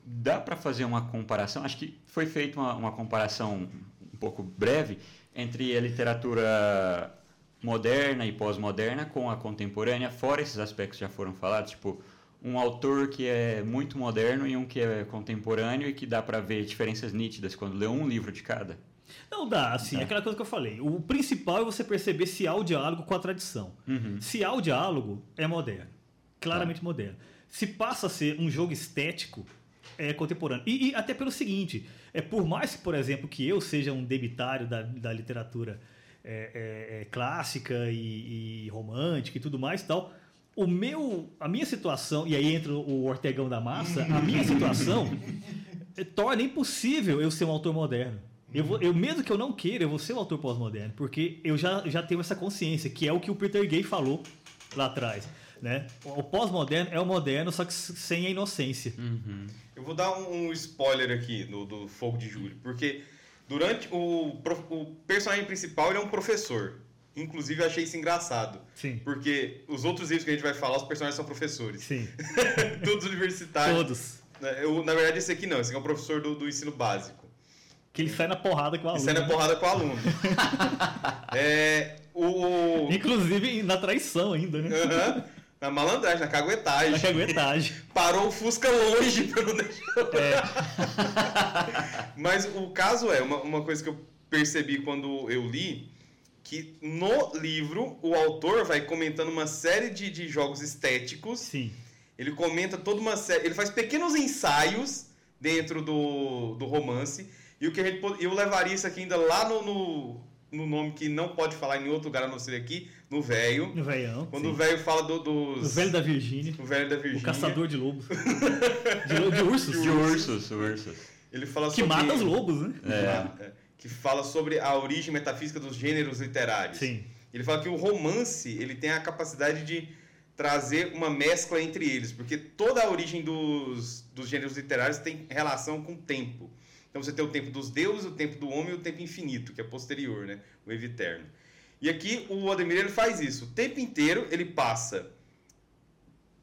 Speaker 1: dá para fazer uma comparação, acho que foi feita uma, uma comparação um pouco breve entre a literatura moderna e pós-moderna com a contemporânea, fora esses aspectos que já foram falados, tipo um autor que é muito moderno e um que é contemporâneo e que dá para ver diferenças nítidas quando lê um livro de cada.
Speaker 3: Não dá, assim, é aquela coisa que eu falei. O principal é você perceber se há o diálogo com a tradição.
Speaker 1: Uhum.
Speaker 3: Se há o diálogo, é moderno. Claramente moderno. Se passa a ser um jogo estético, é contemporâneo. E, e até pelo seguinte, é por mais que, por exemplo, que eu seja um debitário da, da literatura é, é, é, clássica e, e romântica e tudo mais e tal, o meu, a minha situação, e aí entra o Ortegão da Massa, a minha situação eh, torna impossível eu ser um autor moderno. Eu, vou- eu mesmo que eu não queira, eu vou ser um autor pós-moderno, porque eu já, já tenho essa consciência, que é o que o Peter Gay falou lá atrás. Né? O pós-moderno é o moderno, só que sem a inocência.
Speaker 1: Uhum.
Speaker 2: Eu vou dar um, spoiler aqui do, do Fogo de Julho, porque durante o, o personagem principal ele é um professor. Inclusive eu achei isso engraçado,
Speaker 3: Sim.
Speaker 2: porque os outros livros que a gente vai falar, os personagens são professores.
Speaker 3: Sim.
Speaker 2: Todos universitários.
Speaker 3: Todos.
Speaker 2: Né, Eu, na verdade, esse aqui não, esse aqui é um professor do, do ensino básico.
Speaker 3: Que ele sai na porrada com a
Speaker 2: E sai na
Speaker 3: aluna.
Speaker 2: porrada com o aluno. é, o.
Speaker 3: Inclusive na traição ainda, né?
Speaker 2: Na malandragem, na caguetagem.
Speaker 3: Na caguetagem.
Speaker 2: Parou o Fusca longe pra não deixar.
Speaker 3: É.
Speaker 2: Mas o caso é, uma, uma coisa que eu percebi quando eu li, que no livro o autor vai comentando uma série de, de jogos estéticos.
Speaker 3: Sim.
Speaker 2: Ele comenta toda uma série. Ele faz pequenos ensaios dentro do, do romance. E o que a gente eu levaria isso aqui ainda lá no, no, no nome que não pode falar em outro lugar a não ser aqui, no velho.
Speaker 3: No velhão.
Speaker 2: Quando
Speaker 3: sim.
Speaker 2: o velho fala do- dos.
Speaker 3: O velho da Virgínia.
Speaker 2: o velho da
Speaker 3: O
Speaker 2: Virgínia.
Speaker 3: caçador de lobos. De, de ursos.
Speaker 1: De ursos, ursos.
Speaker 2: Ele fala
Speaker 3: Que
Speaker 2: sobre.
Speaker 3: mata os lobos, né?
Speaker 1: É.
Speaker 2: Que fala sobre a origem metafísica dos gêneros literários.
Speaker 3: Sim.
Speaker 2: Ele fala que o romance ele tem a capacidade de trazer uma mescla entre eles, porque toda a origem dos, dos gêneros literários tem relação com o tempo. Então você tem o tempo dos deuses, o tempo do homem e o tempo infinito, que é posterior, né? o evo eterno. E aqui o Ademir ele faz isso. O tempo inteiro ele passa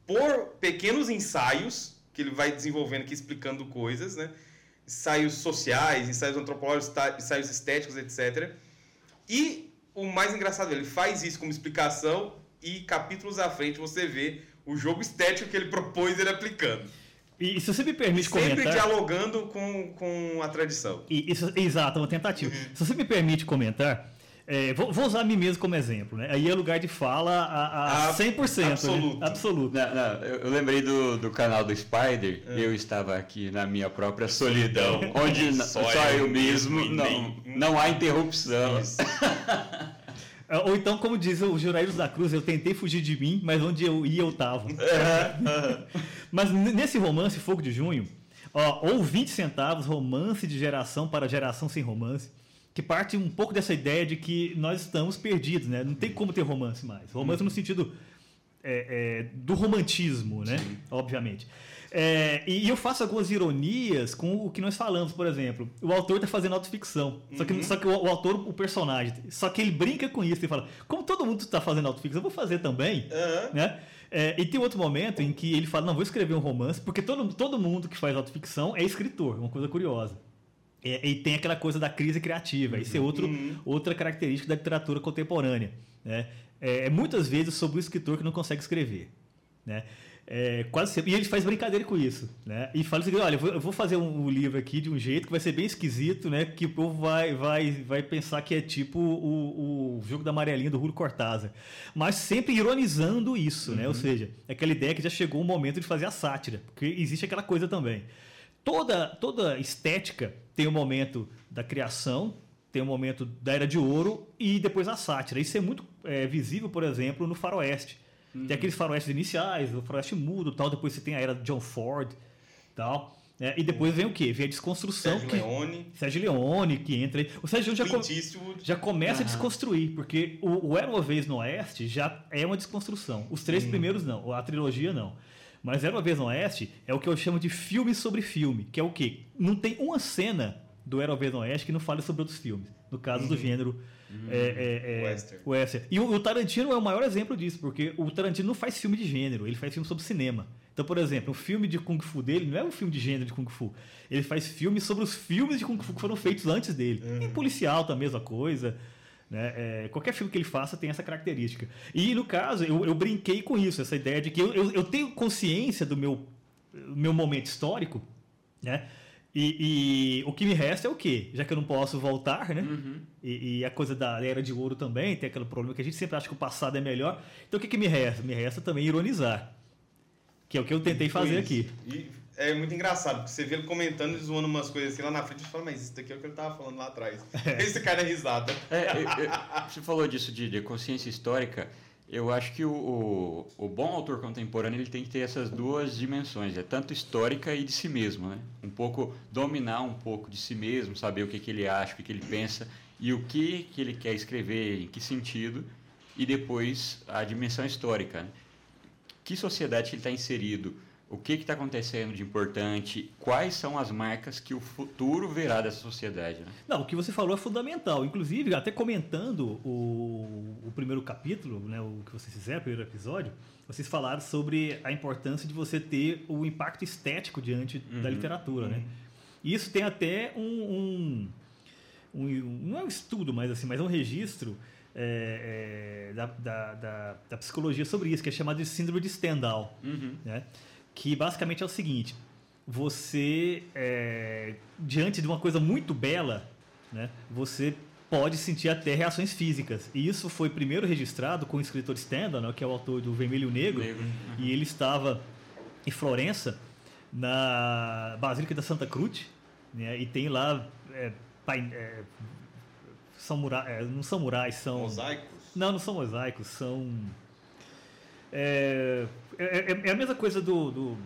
Speaker 2: por pequenos ensaios que ele vai desenvolvendo aqui, explicando coisas, né? Ensaios sociais, ensaios antropológicos, ensaios estéticos, etc. E o mais engraçado, ele faz isso como explicação e capítulos à frente você vê o jogo estético que ele propôs ele aplicando.
Speaker 3: E, se você me permite
Speaker 2: Sempre
Speaker 3: comentar.
Speaker 2: dialogando com, com a tradição.
Speaker 3: E, isso, exato, uma tentativa. Se você me permite comentar, é, vou, vou usar a mim mesmo como exemplo. Né? Aí é lugar de fala a, a
Speaker 2: A-
Speaker 3: 100%. né?
Speaker 2: absoluto.
Speaker 3: Absoluto.
Speaker 1: Não, não, eu, eu lembrei do, do canal do Spider,
Speaker 2: É.
Speaker 1: eu estava aqui na minha própria solidão, onde
Speaker 2: Só
Speaker 1: só,
Speaker 2: eu
Speaker 1: eu mesmo,
Speaker 2: mesmo
Speaker 1: não,
Speaker 2: nem-
Speaker 1: não há interrupção.
Speaker 2: Isso.
Speaker 3: Ou então, como diz o Juraíros da Cruz, eu tentei fugir de mim, mas onde eu ia eu tava. mas nesse romance, Fogo de Junho, ó, ou 20 centavos, romance de geração para geração sem romance. Que parte um pouco dessa ideia de que nós estamos perdidos, né? Não tem como ter romance mais. Romance no sentido é, é, do romantismo, né? Obviamente. É, e eu faço algumas ironias com o que nós falamos, por exemplo. O autor está fazendo autoficção. Só que, só que o, o, autor, o personagem, só que ele brinca com isso e fala: como todo mundo está fazendo autoficção, eu vou fazer também.
Speaker 2: Aham.
Speaker 3: Né? É, e tem outro momento em que ele fala: não, vou escrever um romance, porque todo, todo mundo que faz autoficção é escritor, uma coisa curiosa. É, e tem aquela coisa da crise criativa. Isso é outro, outra característica da literatura contemporânea. Né? É, é muitas vezes sobre o escritor que não consegue escrever. Né? É, quase sempre. E ele faz brincadeira com isso. Né? E fala assim: olha, eu vou, fazer um, livro aqui de um jeito que vai ser bem esquisito, né? Que o povo vai, vai, vai pensar que é tipo o, o jogo da amarelinha do Julio Cortázar. Mas sempre ironizando isso, né? Ou seja, aquela ideia que já chegou o momento de fazer a sátira. Porque existe aquela coisa também. Toda, toda estética tem o um momento da criação, tem o um momento da Era de Ouro e depois a sátira. Isso é muito é, visível, por exemplo, no Faroeste. Tem aqueles faroestes iniciais, o faroeste mudo tal, depois você tem a era de John Ford tal. né? E depois vem o quê? Vem a desconstrução.
Speaker 2: Sérgio
Speaker 3: que,
Speaker 2: Leone.
Speaker 3: Sérgio Leone, que entra aí. O Sérgio Leone já, com- já começa a desconstruir, porque o, o Era uma Vez no Oeste já é uma desconstrução. Os três primeiros não, a trilogia não. Mas Era uma Vez no Oeste é o que eu chamo de filme sobre filme, que é o quê? Não tem uma cena do Era uma Vez no Oeste que não fale sobre outros filmes, no caso do gênero é, é, é,
Speaker 2: Western.
Speaker 3: western. E o, o Tarantino é o maior exemplo disso, porque o Tarantino não faz filme de gênero, ele faz filme sobre cinema. Então, por exemplo, o filme de Kung Fu dele não é um filme de gênero de Kung Fu. Ele faz filme sobre os filmes de Kung Fu que foram feitos antes dele. E policial tá a mesma coisa. Né? É, qualquer filme que ele faça tem essa característica. E no caso, eu, eu brinquei com isso, essa ideia de que eu, eu, eu tenho consciência do meu, meu momento histórico, né? E, e o que me resta é o quê? Já que eu não posso voltar, né? E, e a coisa da era de ouro também, tem aquele problema que a gente sempre acha que o passado é melhor. Então o que, que me resta? Me resta também ironizar. Que é o que eu tentei fazer aqui.
Speaker 2: E é muito engraçado, porque você vê ele comentando e zoando umas coisas assim lá na frente e fala, mas isso daqui é o que ele tava falando lá atrás. Esse cara é risada.
Speaker 1: É, eu- eu- você falou disso de, de consciência histórica. Eu acho que o, o, o bom autor contemporâneo ele tem que ter essas duas dimensões, é tanto histórica e de si mesmo, né? Um pouco dominar um pouco de si mesmo, saber o que, que ele acha, o que, que ele pensa e o que, que ele quer escrever, em que sentido, e depois a dimensão histórica. Né? Que sociedade ele está inserido, o que está acontecendo de importante, quais são as marcas que o futuro verá dessa sociedade. Né?
Speaker 3: Não, o que você falou é fundamental. Inclusive, até comentando o, o primeiro capítulo, né, o que vocês fizeram, o primeiro episódio, vocês falaram sobre a importância de você ter o impacto estético diante da literatura, né? E isso tem até um, um, um- não é um estudo, mas assim, mas é um registro é, é, da, da, da, da psicologia sobre isso, que é chamado de síndrome de Stendhal né? Que basicamente é o seguinte: você, é, diante de uma coisa muito bela, né, você pode sentir até reações físicas. E isso foi primeiro registrado com o escritor Stendhal, né, que é o autor do Vermelho Negro,
Speaker 1: Negro,
Speaker 3: e ele estava em Florença, na Basílica da Santa Cruz, né, e tem lá. É, é, samura- é, não são murais, são.
Speaker 2: Mosaicos.
Speaker 3: Não, não são mosaicos, são. É, é, é- é a mesma coisa do, do-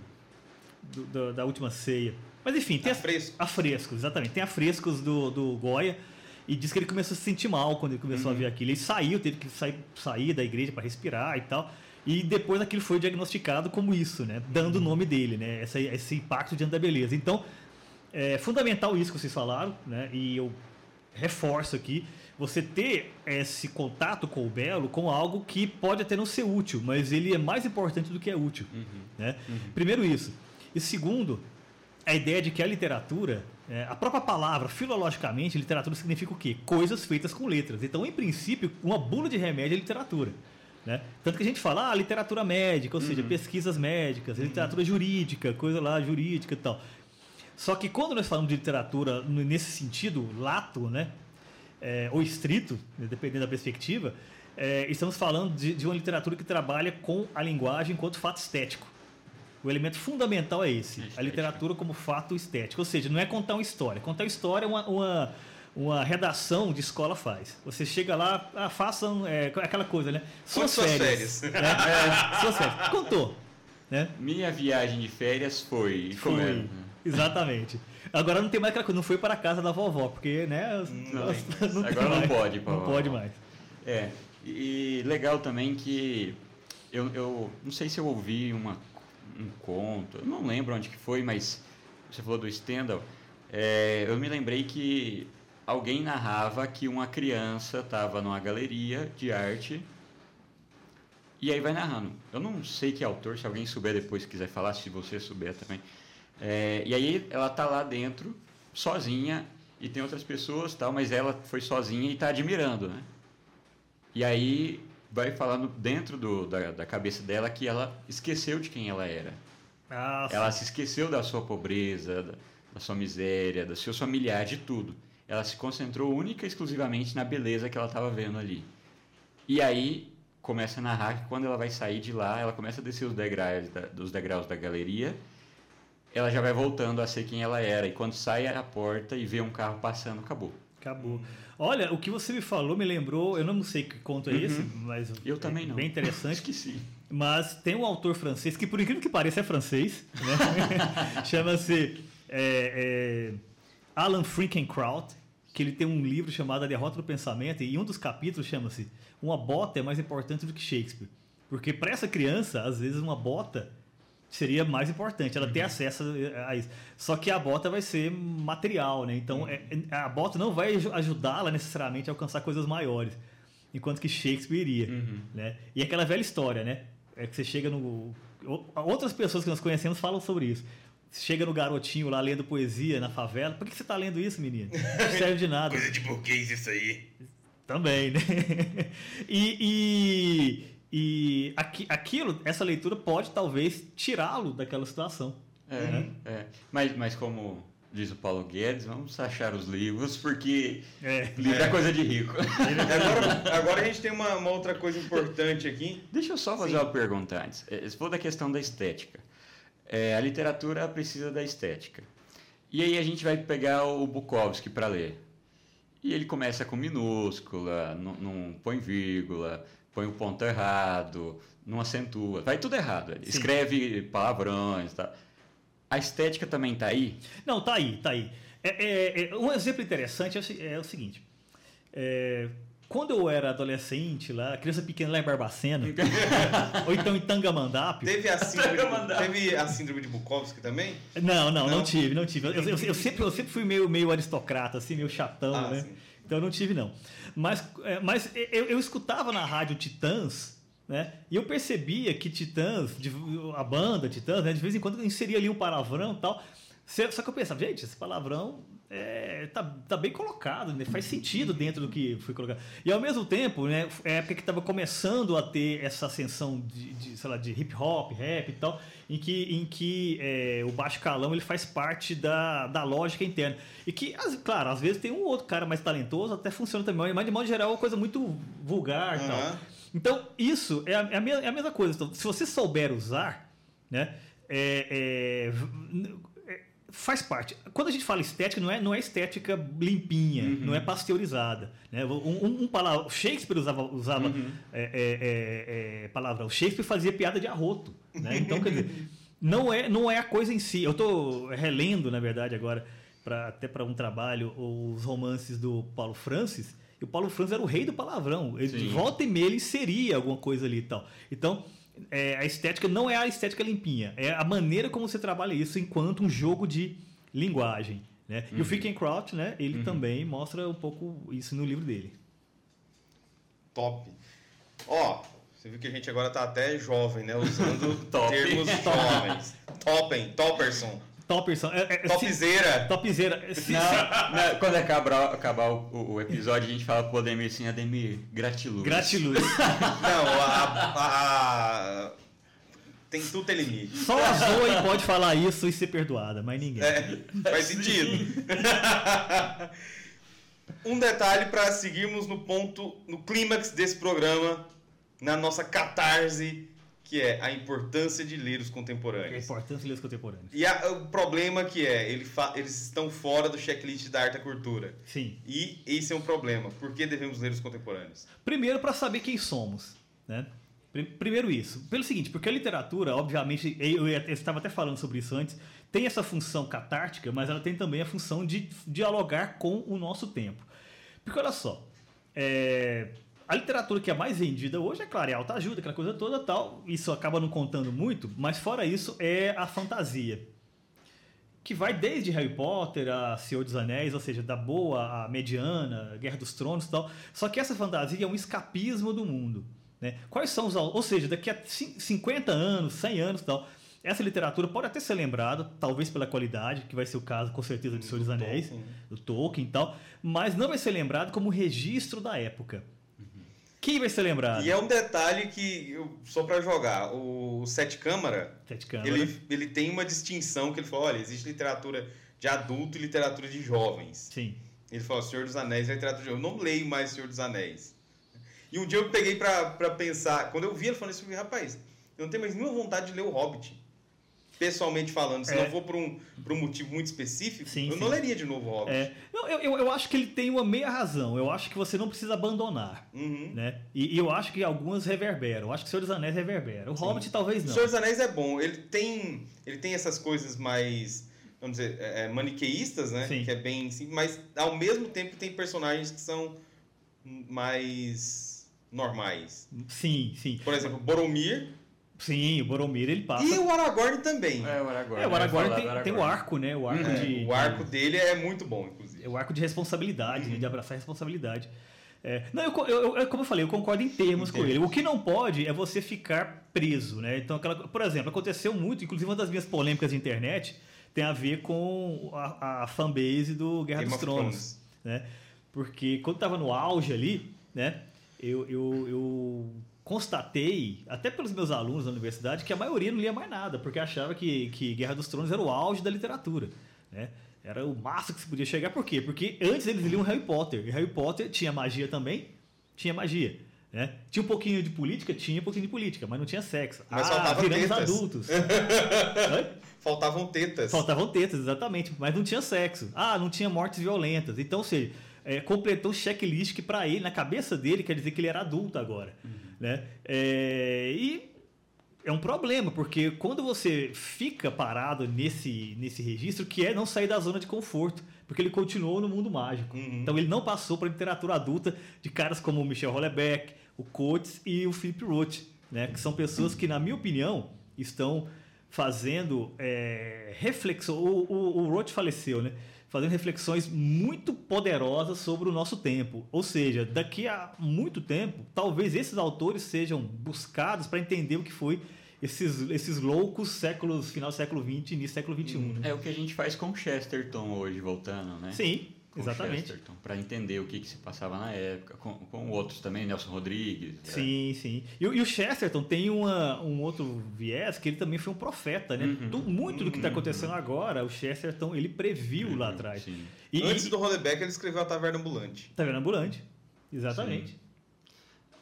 Speaker 3: do- da- da última ceia. Mas enfim, tem
Speaker 2: Afrescos.
Speaker 3: afrescos, exatamente. Tem afrescos do, do Goya e diz que ele começou a se sentir mal quando ele começou a ver aquilo. Ele saiu, teve que sair, sair da igreja para respirar e tal. E depois aquilo foi diagnosticado como isso, né? Dando o nome dele, né? Essa, esse impacto diante da beleza. Então, é fundamental isso que vocês falaram, né? E eu reforço aqui, você ter esse contato com o belo com algo que pode até não ser útil, mas ele é mais importante do que é útil. Né? Primeiro isso. E segundo, a ideia de que a literatura, é, a própria palavra, filologicamente, literatura significa o quê? Coisas feitas com letras. Então, em princípio, uma bula de remédio é literatura. Né? Tanto que a gente fala, ah, literatura médica, ou seja, pesquisas médicas, literatura jurídica, coisa lá jurídica e tal. Só que quando nós falamos de literatura nesse sentido lato, né, é, ou estrito, né, dependendo da perspectiva, é, estamos falando de, de uma literatura que trabalha com a linguagem enquanto fato estético. O elemento fundamental é esse, a
Speaker 1: Estética.
Speaker 3: literatura como fato estético. Ou seja, não é contar uma história. Contar uma história é uma, uma, uma redação de escola faz. Você chega lá, ah, façam é, aquela coisa, né?
Speaker 2: Conte suas férias.
Speaker 3: né? É, suas férias. Contou. Né?
Speaker 1: Minha viagem de férias foi.
Speaker 3: Foi.
Speaker 1: Como é?
Speaker 3: Exatamente. Agora não tem mais aquela coisa, não foi para a casa da vovó, porque, né?
Speaker 1: Não,
Speaker 3: não tem
Speaker 1: agora não
Speaker 3: mais.
Speaker 1: pode.
Speaker 3: Não pode mais.
Speaker 1: É, e legal também que eu, eu não sei se eu ouvi uma, um conto, eu não lembro onde que foi, mas você falou do Stendhal, é, eu me lembrei que alguém narrava que uma criança estava numa galeria de arte e aí vai narrando. Eu não sei que autor, se alguém souber depois quiser falar, se você souber também. É, e aí ela tá lá dentro, sozinha, e tem outras pessoas tal, mas ela foi sozinha e está admirando, né? E aí vai falando dentro do, da, da cabeça dela que ela esqueceu de quem ela era.
Speaker 3: Ah,
Speaker 1: Ela se esqueceu da sua pobreza, da, da sua miséria, dos seus familiares, de tudo. Ela se concentrou única e exclusivamente na beleza que ela estava vendo ali. E aí começa a narrar que quando ela vai sair de lá, ela começa a descer os degraus da, dos degraus da galeria, ela já vai voltando a ser quem ela era. E quando sai a porta e vê um carro passando, acabou.
Speaker 3: Acabou. Olha, o que você me falou me lembrou, eu não sei que conto é
Speaker 1: Uhum.
Speaker 3: esse, mas
Speaker 1: Eu também
Speaker 3: é
Speaker 1: não.
Speaker 3: bem interessante.
Speaker 1: Esqueci.
Speaker 3: Mas tem um autor francês que, por incrível que pareça, é francês. Né? Chama-se é, é, Alan Finkielkraut, que ele tem um livro chamado A Derrota do Pensamento, e um dos capítulos chama-se Uma bota é mais importante do que Shakespeare. Porque para essa criança, às vezes, uma bota seria mais importante, ela ter acesso a isso. Só que a bota vai ser material, né? Então, é- é- a bota não vai aju- ajudá-la necessariamente a alcançar coisas maiores. Enquanto que Shakespeare iria, né? E aquela velha história, né? É que você chega no... Outras pessoas que nós conhecemos falam sobre isso. Você chega no garotinho lá lendo poesia na favela. Por que você está lendo isso, menino? Não serve de nada.
Speaker 2: Coisa de burguês isso aí.
Speaker 3: Também, né? E, e, e aqui- aquilo, essa leitura pode talvez tirá-lo daquela situação.
Speaker 1: É, é. Mas, mas como diz o Paulo Guedes, vamos achar os livros, porque
Speaker 3: É.
Speaker 1: livro é coisa de rico.
Speaker 2: Agora, agora a gente tem uma, uma outra coisa importante aqui.
Speaker 1: Deixa eu só fazer
Speaker 2: Sim.
Speaker 1: uma pergunta antes. É, Você falou da questão da estética. É, a literatura precisa da estética. E aí a gente vai pegar o Bukowski para ler. E ele começa com minúscula, não, não põe vírgula, põe o ponto errado, não acentua, vai tudo errado.
Speaker 3: Sim.
Speaker 1: escreve palavrões, tá? A estética também tá aí?
Speaker 3: Não, tá aí, tá aí. É, é- é- um exemplo interessante é o, é o seguinte. É, quando eu era adolescente, lá, criança pequena lá em Barbacena, ou então em Tangamandápio.
Speaker 2: Teve a síndrome, teve a síndrome de Bukowski também?
Speaker 3: Não, não, não,
Speaker 2: Não?
Speaker 3: tive, não tive. Eu, eu- eu sempre, eu sempre fui meio, meio aristocrata, assim, meio chatão,
Speaker 2: Ah,
Speaker 3: né?
Speaker 2: sim.
Speaker 3: Então eu não tive, não. Mas, é, mas eu, eu escutava na rádio Titãs, né? E eu percebia que Titãs, a banda Titãs, né? De vez em quando inseria ali um palavrão e tal. Só que eu pensava, gente, esse palavrão é, tá, tá bem colocado, né? faz sentido dentro do que foi colocado. E ao mesmo tempo, né, é a época que estava começando a ter essa ascensão de, de, sei lá, de hip hop, rap e tal, em que, em que é, o baixo calão ele faz parte da, da lógica interna. E que, as- claro, às vezes tem um outro cara mais talentoso, até funciona também, mas de modo geral é uma coisa muito vulgar e tal.
Speaker 2: Aham.
Speaker 3: Então, isso é a, é a me- é a mesma coisa. Então, se você souber usar, né, é- é, faz parte. Quando a gente fala estética, não é, não é estética limpinha, não é pasteurizada. Né? Um, um, um palavra, Shakespeare usava, usava é, é, é, é, palavrão. Shakespeare fazia piada de arroto. Né? Então, quer dizer, não é, não é a coisa em si. Eu estou relendo, na verdade, agora, pra, até para um trabalho, os romances do Paulo Francis. E o Paulo Francis era o rei do palavrão. Ele,
Speaker 1: Sim.
Speaker 3: volta e meia ele inseria alguma coisa ali e tal. Então, é, a estética não é a estética limpinha, é a maneira como você trabalha isso enquanto um jogo de linguagem. Né? E o Finkielkraut, né, ele também mostra um pouco isso no livro dele.
Speaker 2: Top. Ó, você viu que a gente agora tá até jovem, né? Usando termos jovens. Topen, topperson.
Speaker 3: Topperson. É, é, se-. Se-
Speaker 1: Não,
Speaker 3: se-
Speaker 1: não, quando acabar, acabar o, o episódio, a gente fala pro Ademir assim, Ademir, gratiluz.
Speaker 3: Gratiluz.
Speaker 2: Não, a, a- a- Tem tudo tem limite.
Speaker 3: Só a Zoe pode falar isso e ser perdoada, mas ninguém.
Speaker 2: É, faz sentido. um detalhe para seguirmos no ponto, no clímax desse programa, na nossa catarse, que é a importância de ler os
Speaker 3: A
Speaker 2: contemporâneos.
Speaker 3: importância de livros contemporâneos.
Speaker 2: E a- o problema que é, ele fa- eles estão fora do checklist da arte e cultura.
Speaker 3: Sim.
Speaker 2: E esse é um problema. Por que devemos ler os contemporâneos?
Speaker 3: Primeiro, para saber quem somos. Né? Pri- Primeiro isso. Pelo seguinte, porque a literatura, obviamente, eu, eu estava até falando sobre isso antes, tem essa função catártica, mas ela tem também a função de dialogar com o nosso tempo. Porque olha só, é, a literatura que é mais vendida hoje, é claro, é alta ajuda, aquela coisa toda tal. Isso acaba não contando muito, mas fora isso é a fantasia. Que vai desde Harry Potter a Senhor dos Anéis, ou seja, da boa à mediana, Guerra dos Tronos e tal. Só que essa fantasia é um escapismo do mundo. Né? Quais são os. Ou seja, daqui a 50 anos, 100 anos e tal. Essa literatura pode até ser lembrada, talvez pela qualidade, que vai ser o caso com certeza de Senhor dos Anéis, Tolkien. do Tolkien e tal, mas não vai ser lembrado como registro da época. Quem vai ser lembrado?
Speaker 2: E é um detalhe que, só para jogar, o Sete Câmara,
Speaker 3: Sete Câmara.
Speaker 2: Ele, ele tem uma distinção que ele falou, olha, existe literatura de adulto e literatura de jovens.
Speaker 3: Sim.
Speaker 2: Ele falou, Senhor dos Anéis é literatura de jovens. Eu não leio mais Senhor dos Anéis. E um dia eu peguei para pensar, quando eu vi ele falando isso, eu falei, rapaz, eu não tenho mais nenhuma vontade de ler o Hobbit pessoalmente falando, se é. não for por um, por um motivo muito específico, sim, eu sim. não leria de novo o Hobbit.
Speaker 3: É. Eu, eu, eu, acho que ele tem uma meia razão. Eu acho que você não precisa abandonar.
Speaker 2: Uhum.
Speaker 3: Né? E, e, eu acho que algumas reverberam. Eu acho que o Senhor dos Anéis reverbera. O sim. Hobbit talvez não.
Speaker 2: O Senhor dos Anéis é bom. Ele tem, ele tem essas coisas mais, vamos dizer, é, é maniqueístas, né? Que é bem simples, mas ao mesmo tempo tem personagens que são mais normais.
Speaker 3: Sim, sim.
Speaker 2: Por exemplo, Boromir
Speaker 3: Sim, o Boromir ele passa.
Speaker 2: E o Aragorn também.
Speaker 3: É, o Aragorn. É, o Aragorn, tem, Aragorn. tem, o arco, né? O arco
Speaker 2: é,
Speaker 3: de.
Speaker 2: O arco dele é muito bom, inclusive.
Speaker 3: É o arco de responsabilidade, uhum. né? De abraçar a responsabilidade. É, não, eu, eu, eu, como eu falei, eu concordo em termos com ele. O que não pode é você ficar preso, né? Então, aquela, por exemplo, aconteceu muito, inclusive uma das minhas polêmicas de internet tem a ver com a, a fanbase do Guerra Game dos Tronos, né? Porque quando estava no auge ali, né? Eu, eu, eu constatei, até pelos meus alunos da universidade, que a maioria não lia mais nada, porque achava que, que Guerra dos Tronos era o auge da literatura. Né? Era o máximo que se podia chegar. Por quê? Porque antes eles liam Harry Potter. E Harry Potter tinha magia também? Tinha magia. Né? Tinha um pouquinho de política? Tinha um pouquinho de política, mas não tinha sexo.
Speaker 2: Mas ah, viramos tetas.
Speaker 3: adultos.
Speaker 2: Faltavam tetas.
Speaker 3: Faltavam tetas, exatamente. Mas não tinha sexo. Ah, não tinha mortes violentas. Então, ou seja, é, completou um checklist que para ele, na cabeça dele, quer dizer que ele era adulto agora. Uhum. Né? É, e é um problema, porque quando você fica parado nesse, nesse registro, que é não sair da zona de conforto, porque ele continuou no mundo mágico. Uhum. Então ele não passou para a literatura adulta de caras como o Michel Houellebecq, o Coates e o Philip Roth, né? que são pessoas que, na minha opinião, estão fazendo é, reflexão. O, o, o Roth faleceu, né? Fazendo reflexões muito poderosas sobre o nosso tempo. Ou seja, daqui a muito tempo, talvez esses autores sejam buscados para entender o que foi esses, esses loucos séculos, final do século XX, início do século XXI. Né?
Speaker 1: É o que a gente faz com Chesterton hoje, voltando, né?
Speaker 3: Sim, Exatamente.
Speaker 1: Para entender o que, que, se passava na época, com, com outros também, Nelson Rodrigues.
Speaker 3: Sim, é. sim. E, e, o Chesterton tem uma, um outro viés que ele também foi um profeta, né? Uhum. Do, muito do que está acontecendo uhum. agora, o Chesterton ele previu uhum, lá atrás.
Speaker 2: E, Antes do Rodebeck, ele escreveu a Taverna Ambulante.
Speaker 3: Taverna Ambulante, exatamente. Sim.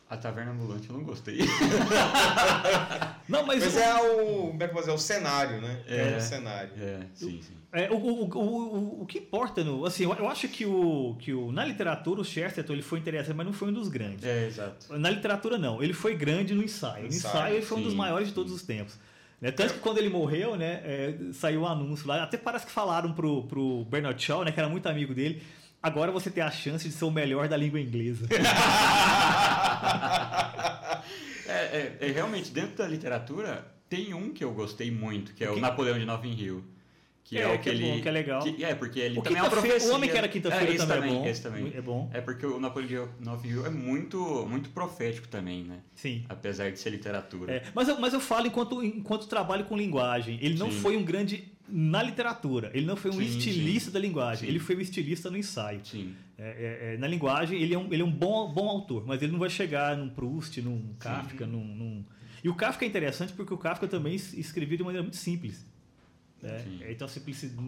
Speaker 1: A Taverna Ambulante eu não gostei.
Speaker 2: não, mas, mas o... é o. Como é que fazer? É o cenário, né?
Speaker 1: É,
Speaker 2: é o cenário.
Speaker 1: É, sim, sim.
Speaker 3: É, o, o, o, o, que importa, no, assim, eu, eu, acho que, o, que o, na literatura o Chesterton ele foi interessante, mas não foi um dos grandes.
Speaker 1: É, exato.
Speaker 3: Na literatura não, ele foi grande no ensaio. No ensaio, ensaio ele foi sim, um dos maiores sim. de todos os tempos. Né? Tanto que quando ele morreu, né, é, saiu um anúncio lá, até parece que falaram pro, pro Bernard Shaw, né, que era muito amigo dele, agora você tem a chance de ser o melhor da língua inglesa.
Speaker 1: é, é, é, realmente, dentro da literatura, tem um que eu gostei muito, que é o, o Napoleão de Nova Hill. Que é, é o que,
Speaker 3: é
Speaker 1: ele.
Speaker 3: Bom, que é legal.
Speaker 1: Que, é, porque ele
Speaker 3: o
Speaker 1: também é uma profecia.
Speaker 3: O Homem que era quinta-feira é, também, também, é bom.
Speaker 1: Esse também.
Speaker 3: É bom.
Speaker 1: É porque o Napoleão de Nova Hill é muito, muito profético também, né?
Speaker 3: Sim.
Speaker 1: Apesar de ser literatura.
Speaker 3: É, mas, eu, mas eu falo enquanto, enquanto trabalho com linguagem. Ele não sim. foi um grande na literatura. Ele não foi um sim, estilista sim. da linguagem. Ele foi um estilista no ensaio.
Speaker 1: Sim.
Speaker 3: É, é, na linguagem, ele é um, ele é um bom, bom autor, mas ele não vai chegar num Proust, num Kafka, num, num... E o Kafka é interessante porque o Kafka também escrevia de maneira muito simples. É, então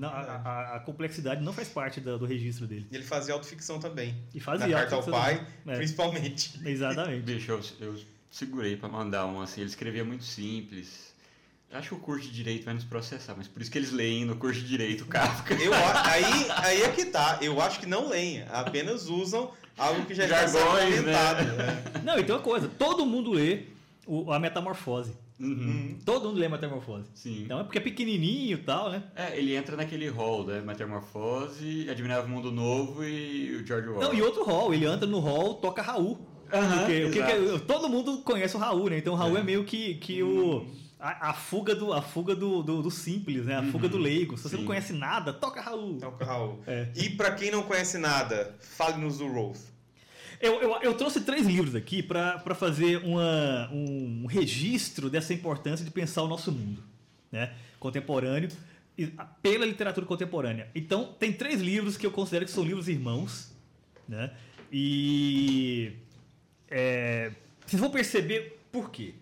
Speaker 3: a, a, a, complexidade não faz parte do, do, registro dele.
Speaker 2: E ele fazia autoficção também.
Speaker 3: E fazia.
Speaker 2: Na carta ao pai, é. principalmente.
Speaker 3: Exatamente.
Speaker 1: Bicho, eu, eu segurei para mandar um assim. Ele escrevia muito simples. Acho que o curso de direito vai nos processar, mas por isso que eles leem no curso de direito Kafka.
Speaker 2: Eu, aí, aí é que tá. Eu acho que não leem, apenas usam algo que já está
Speaker 3: né? né? Não, e tem uma coisa: todo mundo lê o, a Metamorfose.
Speaker 1: Uhum.
Speaker 3: Todo mundo lê Metamorfose.
Speaker 1: Sim.
Speaker 3: Então é porque é pequenininho e tal, né?
Speaker 1: É, ele entra naquele hall, né? Metamorfose, Admirável Mundo Novo e o George Orwell.
Speaker 3: Não, e outro hall, ele anda no hall, toca Raul.
Speaker 1: Aham,
Speaker 3: Porque o que
Speaker 1: exato.
Speaker 3: que é- todo mundo conhece o Raul, né? Então o Raul é,
Speaker 1: É.
Speaker 3: meio que, que o. A, a fuga do, a fuga do, do, do simples, né? A fuga do leigo. Se você não
Speaker 1: Sim.
Speaker 3: conhece nada, toca Raul.
Speaker 2: Então, Raul.
Speaker 3: É.
Speaker 2: E pra quem não conhece nada, fale-nos do Rolf.
Speaker 3: Eu, eu, eu trouxe três livros aqui para fazer uma, um registro dessa importância de pensar o nosso mundo né? contemporâneo e- pela literatura contemporânea. Então, tem três livros que eu considero que são livros irmãos. Né? E é, vocês vão perceber por quê.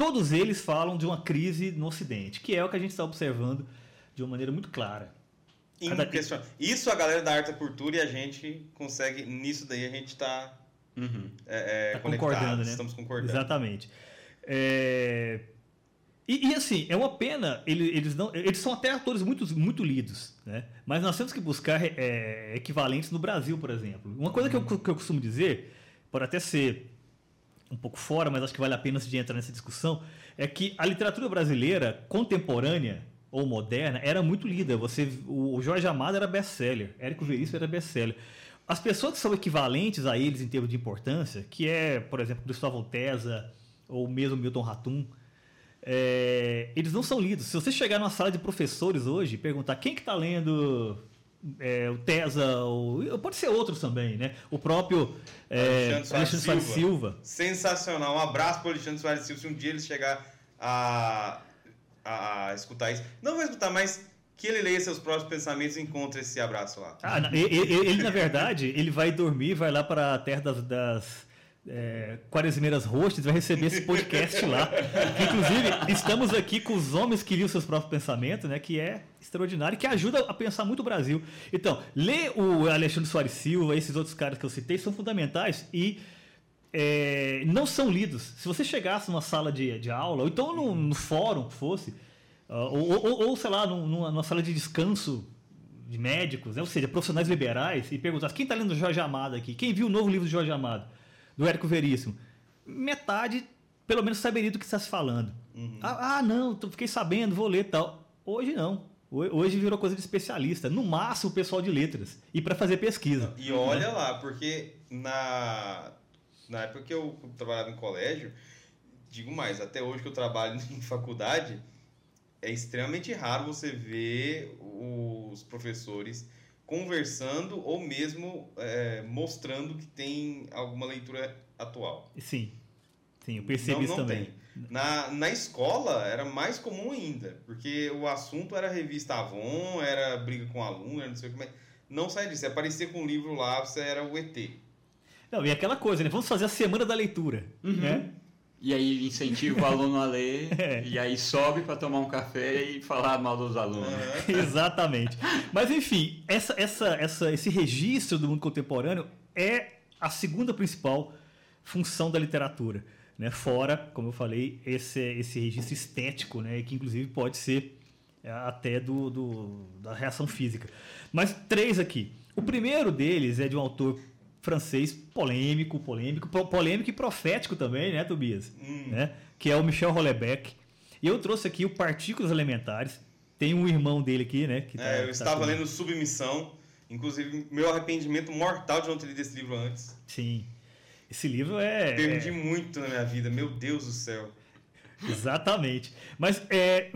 Speaker 3: Todos eles falam de uma crise no Ocidente, que é o que a gente está observando de uma maneira muito clara. Cada-
Speaker 2: Inquestionável. Isso a galera da arte e cultura e a gente consegue, nisso daí a gente tá,
Speaker 1: Uhum.
Speaker 2: é, é,
Speaker 3: Tá concordando, né?
Speaker 2: estamos concordando.
Speaker 3: Exatamente. É, E, e, assim, é uma pena, ele- eles, não, eles são até atores muito, muito lidos, né? mas nós temos que buscar é, equivalentes no Brasil, por exemplo. Uma coisa que eu, que eu costumo dizer, pode até ser um pouco fora, mas acho que vale a pena de entrar nessa discussão, é que a literatura brasileira contemporânea ou moderna era muito lida. Você, o Jorge Amado era best-seller, Érico Veríssimo era best-seller. As pessoas que são equivalentes a eles em termos de importância, que é, por exemplo, Cristóvão Tesa ou mesmo Milton Ratum, é, eles não são lidos. Se você chegar numa sala de professores hoje e perguntar quem que está lendo é, o Tesa, ou, pode ser outros também, né? O próprio é,
Speaker 2: Alexandre Soares
Speaker 3: Alexandre Soares
Speaker 2: Silva.
Speaker 3: Silva.
Speaker 2: Sensacional. Um abraço para Alexandre Soares Silva. Se um dia ele chegar a, a, escutar isso, não vai escutar, mas que ele leia seus próprios pensamentos e encontre esse abraço lá.
Speaker 3: Ah, ele, ele, na verdade, ele vai dormir, vai lá para a terra das, das é, Quaresimeiras Roxas, vai receber esse podcast lá. Inclusive, estamos aqui com os homens que liam seus próprios pensamentos, né? Que é extraordinário, que ajuda a pensar muito o Brasil. Então, ler o Alexandre Soares Silva, esses outros caras que eu citei, são fundamentais e é, não são lidos. Se você chegasse numa sala de, de aula, ou então no, no fórum que fosse, ah, ou, ou, ou, sei lá, num- numa, numa sala de descanso de médicos, né? ou seja, profissionais liberais, e perguntasse quem está lendo Jorge Amado aqui? Quem viu o novo livro de Jorge Amado? Do Érico Veríssimo? Metade, pelo menos, saberia do que está se falando. Ah, ah, não, fiquei sabendo, vou ler e tal. Hoje não. Ho- Hoje virou coisa de especialista. No máximo, o pessoal de letras. E para fazer pesquisa.
Speaker 2: E olha lá, porque na, na época que eu trabalhava em colégio, digo mais, até hoje que eu trabalho em faculdade, é extremamente raro você ver os professores conversando ou mesmo é, mostrando que tem alguma leitura atual.
Speaker 3: Sim. Sim, eu percebi
Speaker 2: não,
Speaker 3: isso
Speaker 2: não
Speaker 3: também.
Speaker 2: tem. Na, na escola era mais comum ainda, porque o assunto era revista Avon, era briga com aluno, era não sei o que, mas não sai disso. Você aparecia com um livro lá, você era o ET.
Speaker 3: Não, e aquela coisa, né? Vamos fazer a semana da leitura. Né?
Speaker 1: E aí incentiva o aluno a ler,
Speaker 3: É.
Speaker 1: e aí sobe para tomar um café e falar mal dos alunos.
Speaker 3: Exatamente. Mas enfim, essa, essa, essa, esse registro do mundo contemporâneo é a segunda principal função da literatura. Né? Fora, como eu falei, esse, esse registro estético, né? que inclusive pode ser é, até do, do- da reação física. Mas três aqui. O primeiro deles é de um autor francês polêmico, polêmico, polêmico e profético também, né, Tobias? Né? Que é o Michel Houellebecq. E eu trouxe aqui o Partículas Elementares. Tem um irmão dele aqui, né? Que tá-
Speaker 2: É, eu
Speaker 3: tá
Speaker 2: estava lendo Submissão, inclusive meu arrependimento mortal de não ter lido esse livro antes.
Speaker 3: Sim. Esse livro é.
Speaker 2: Perdi
Speaker 3: é-
Speaker 2: muito na minha vida, meu Deus do céu.
Speaker 3: Exatamente. Mas é,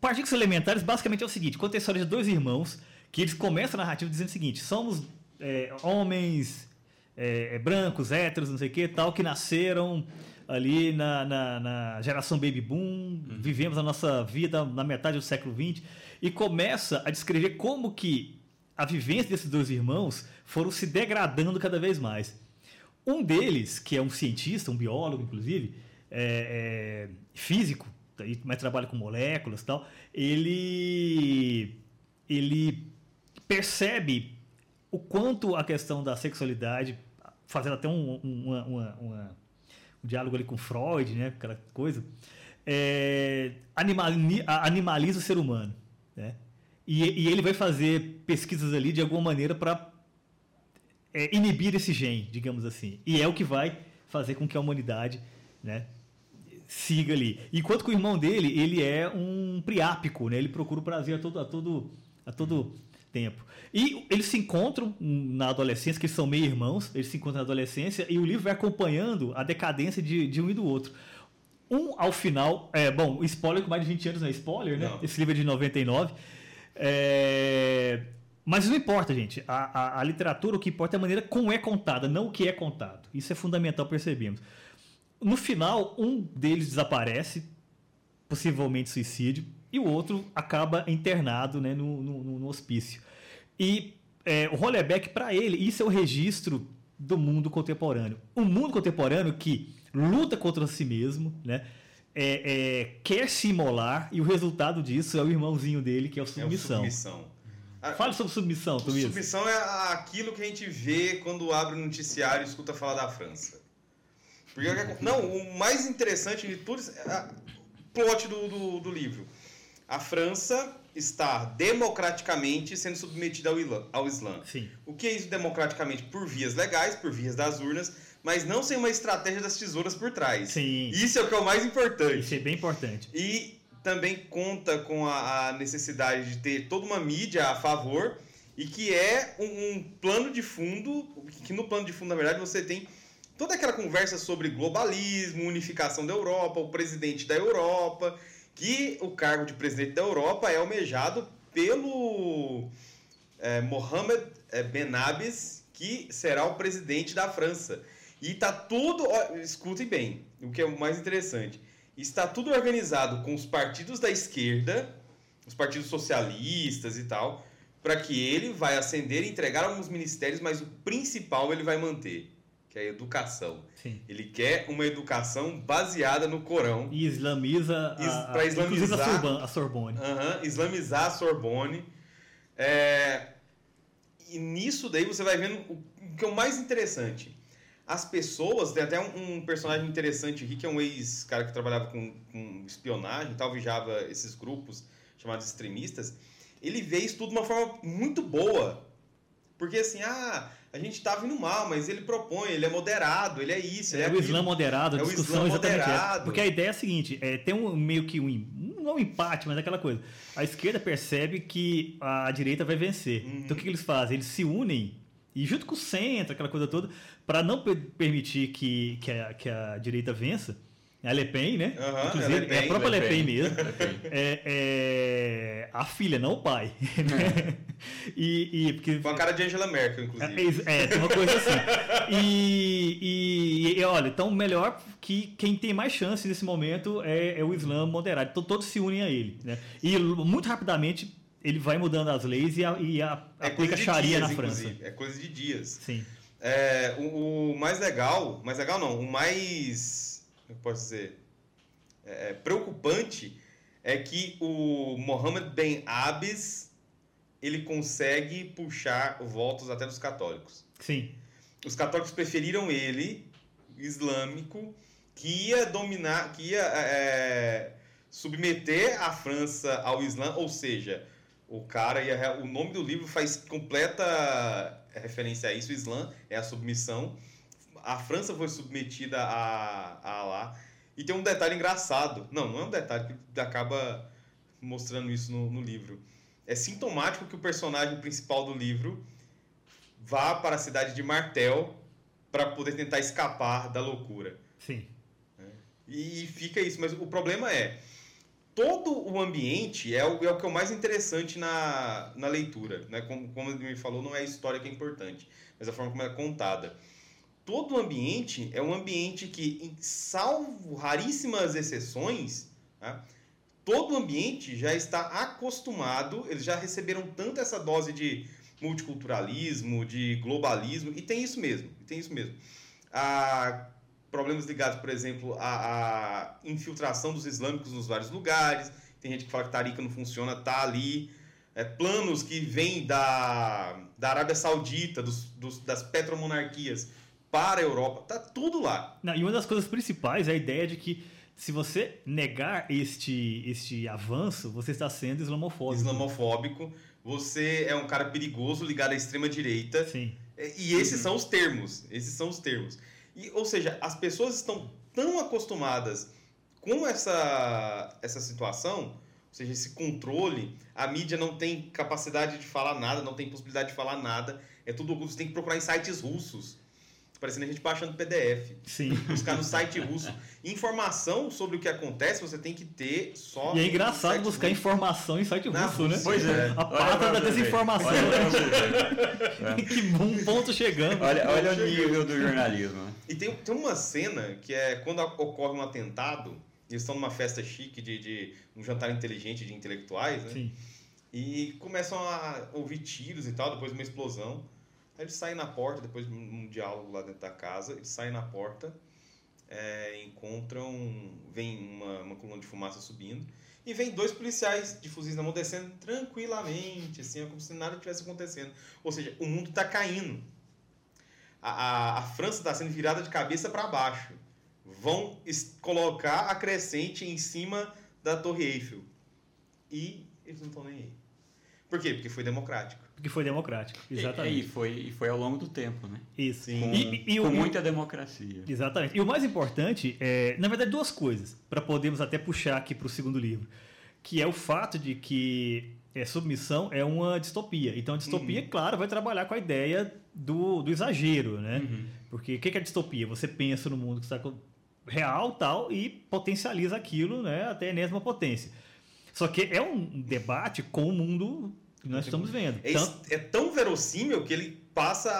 Speaker 3: Partículas Elementares basicamente é o seguinte: conta a história de dois irmãos que eles começam a narrativa dizendo o seguinte: somos é, homens é, é, brancos, héteros, não sei o que, tal, que nasceram ali na, na, na geração baby boom, vivemos a nossa vida na metade do século XX e começa a descrever como que a vivência desses dois irmãos foram se degradando cada vez mais. Um deles, que é um cientista, um biólogo, inclusive, é, é, físico, tá mas trabalha com moléculas e tal, ele, ele percebe o quanto a questão da sexualidade, fazendo até um, um- uma- uma- uma- um diálogo ali com Freud, né, aquela coisa, é, animaliza o ser humano. Né? E, e ele vai fazer pesquisas ali de alguma maneira para é, inibir esse gene, digamos assim. E é o que vai fazer com que a humanidade né, siga ali. Enquanto que o irmão dele, ele é um priápico, né? Ele procura o prazer a todo, a todo, a todo tempo. E eles se encontram na adolescência, que eles são meio irmãos, eles se encontram na adolescência, e o livro vai acompanhando a decadência de, de um e do outro. Um, ao final, é, bom, spoiler com mais de 20 anos não é spoiler, né?
Speaker 2: Não.
Speaker 3: Esse livro é de 99. É, mas não importa, gente. A, a, a literatura, o que importa é a maneira como é contada, não o que é contado. Isso é fundamental, percebemos. No final, um deles desaparece, possivelmente suicídio, e o outro acaba internado né, no, no, no hospício. E é, o Hollebeck, para ele, isso é o registro do mundo contemporâneo. Um mundo contemporâneo que luta contra si mesmo, né? É, é, quer se imolar, e o resultado disso é o irmãozinho dele, que é o
Speaker 2: É o
Speaker 3: submissão.
Speaker 2: submissão. A-
Speaker 3: Fale sobre submissão, Tobias.
Speaker 2: Submissão é aquilo que a gente vê quando abre o noticiário e escuta falar da França. Porque, que acon- não, o mais interessante de tudo é o plot do, do, do livro. A França está democraticamente sendo submetida ao Islã. Ao Islã.
Speaker 3: Sim.
Speaker 2: O que é isso democraticamente? Por vias legais, por vias das urnas, mas não sem uma estratégia das tesouras por trás.
Speaker 3: Sim.
Speaker 2: Isso é o que é o mais importante.
Speaker 3: Isso é bem importante.
Speaker 2: E também conta com a, a necessidade de ter toda uma mídia a favor e que é um, um plano de fundo, que no plano de fundo, na verdade, você tem toda aquela conversa sobre globalismo, unificação da Europa, o presidente da Europa, que o cargo de presidente da Europa é almejado pelo é, Mohamed é, Benabes, que será o presidente da França. E tá tudo, escutem bem, o que é o mais interessante. Está tudo organizado com os partidos da esquerda, os partidos socialistas e tal, para que ele vai ascender e entregar alguns ministérios, mas o principal ele vai manter, que é a educação.
Speaker 3: Sim.
Speaker 2: Ele quer uma educação baseada no Corão.
Speaker 3: E islamiza,
Speaker 2: Is-
Speaker 3: a, a,
Speaker 2: pra
Speaker 3: inclusive
Speaker 2: islamizar-
Speaker 3: a Sorban- a Sorbonne.
Speaker 2: Aham, islamizar a Sorbonne. É, e nisso daí você vai vendo o que é o mais interessante. As pessoas, tem até um, um personagem interessante aqui, que é um ex-cara que trabalhava com, com espionagem tal, vigiava esses grupos chamados extremistas. Ele vê isso tudo de uma forma muito boa. Porque assim, ah, a gente tá vindo mal, mas ele propõe, ele é moderado, ele é isso, ele é,
Speaker 3: É o. Islã moderado, a
Speaker 2: É o
Speaker 3: discussão
Speaker 2: Islã
Speaker 3: exatamente essa.
Speaker 2: moderado.
Speaker 3: Porque a ideia é a seguinte, é, tem um meio que um, não um empate, mas aquela coisa. A esquerda percebe que a direita vai vencer.
Speaker 2: Uhum.
Speaker 3: Então o que, que eles fazem? Eles se unem e junto com o centro, aquela coisa toda, para não per- permitir que, que, a, que a direita vença. A Le Pen, né?
Speaker 2: Aham,
Speaker 3: Inclusive,
Speaker 2: a Le
Speaker 3: é a
Speaker 2: Pen,
Speaker 3: própria Le
Speaker 1: Le
Speaker 3: Pen,
Speaker 1: Pen.
Speaker 3: mesmo. É, é a filha, não o pai. né? E, e porque
Speaker 2: Com a cara de Angela Merkel, inclusive.
Speaker 3: é, é, tem uma coisa assim. E, e- e, olha, então melhor que quem tem mais chance nesse momento é, é o Islã moderado. Então todos se unem a ele. Né? E muito rapidamente ele vai mudando as leis e, a, e a,
Speaker 2: É
Speaker 3: aplica Sharia
Speaker 2: dias,
Speaker 3: na França.
Speaker 2: inclusive. É coisa de dias.
Speaker 3: Sim.
Speaker 2: É, o, o mais legal, mais legal não, o mais, eu posso dizer, é, preocupante é que o Mohammed Ben Abis, ele consegue puxar votos até dos católicos.
Speaker 3: Sim.
Speaker 2: Os católicos preferiram ele, islâmico, que ia dominar, que ia é, submeter a França ao Islã, ou seja, o cara ia, o nome do livro faz completa referência a isso, o Islã é a submissão. A França foi submetida a, a Alá. E tem um detalhe engraçado. Não, não é um detalhe que acaba mostrando isso no, no livro. É sintomático que o personagem principal do livro vá para a cidade de Martel para poder tentar escapar da loucura.
Speaker 3: Sim.
Speaker 2: E fica isso, mas o problema é todo o ambiente é o, é o que é o mais interessante na, na leitura. Né? Como, como ele me falou, não é a história que é importante, mas a forma como é contada. Todo o ambiente é um ambiente que, em- salvo raríssimas exceções, né? todo o ambiente já está acostumado, eles já receberam tanto essa dose de multiculturalismo, de globalismo, e tem isso mesmo, tem isso mesmo. A problemas ligados, por exemplo, à, à infiltração dos islâmicos nos vários lugares. Tem gente que fala que Tarica não funciona, tá ali. É, planos que vêm da, da Arábia Saudita, dos, dos- das petromonarquias para a Europa, tá tudo lá.
Speaker 3: Não, e uma das coisas principais é a ideia de que se você negar este, este avanço, você está sendo islamofóbico.
Speaker 2: Islamofóbico, você é um cara perigoso ligado à extrema direita.
Speaker 3: Sim.
Speaker 2: E esses são os termos. Esses são os termos. E, ou seja, as pessoas estão tão acostumadas com essa, essa situação, ou seja, esse controle, a mídia não tem capacidade de falar nada, não tem possibilidade de falar nada. É tudo você tem que procurar em sites russos. Parecendo a gente baixando PDF.
Speaker 3: Sim.
Speaker 2: Buscar no site russo. Informação sobre o que acontece você tem que ter só.
Speaker 3: E é engraçado buscar
Speaker 2: russo.
Speaker 3: informação em site
Speaker 2: Na
Speaker 3: russo, né?
Speaker 1: Pois é.
Speaker 3: A pata da desinformação.
Speaker 1: Olha ver.
Speaker 3: que bom ponto chegando.
Speaker 1: Olha, olha o nível do jornalismo. né?
Speaker 2: E tem, tem uma cena que é quando ocorre um atentado, eles estão numa festa chique de, de um jantar inteligente de intelectuais, né?
Speaker 3: Sim.
Speaker 2: E começam a ouvir tiros e tal, depois de uma explosão. Eles saem na porta, depois de um diálogo lá dentro da casa, eles saem na porta, é, encontram. Vem uma, uma coluna de fumaça subindo, e vem dois policiais de fuzis na mão descendo tranquilamente, assim, é como se nada tivesse acontecendo. Ou seja, o mundo está caindo. A, a, a França está sendo virada de cabeça para baixo. Vão colocar a crescente em cima da Torre Eiffel. E eles não estão nem aí. Por quê? Porque foi democrático.
Speaker 3: Porque foi democrático.
Speaker 1: E,
Speaker 3: Exatamente.
Speaker 1: e foi, e foi ao longo do tempo, né?
Speaker 3: Isso.
Speaker 1: Com,
Speaker 3: E, e- e
Speaker 1: com muita democracia.
Speaker 3: Exatamente. E o mais importante é, na verdade, duas coisas, para podermos até puxar aqui para o segundo livro, que é o fato de que é, submissão é uma distopia. Então, a distopia,
Speaker 2: Uhum.
Speaker 3: claro, vai trabalhar com a ideia do, do exagero, né?
Speaker 1: Uhum.
Speaker 3: Porque o que que é distopia? Você pensa no mundo que está real tal e potencializa aquilo né, até a enésima potência. Só que é um debate com o mundo que nós estamos vendo.
Speaker 2: É,
Speaker 3: Tanto-
Speaker 2: é tão verossímil que ele passa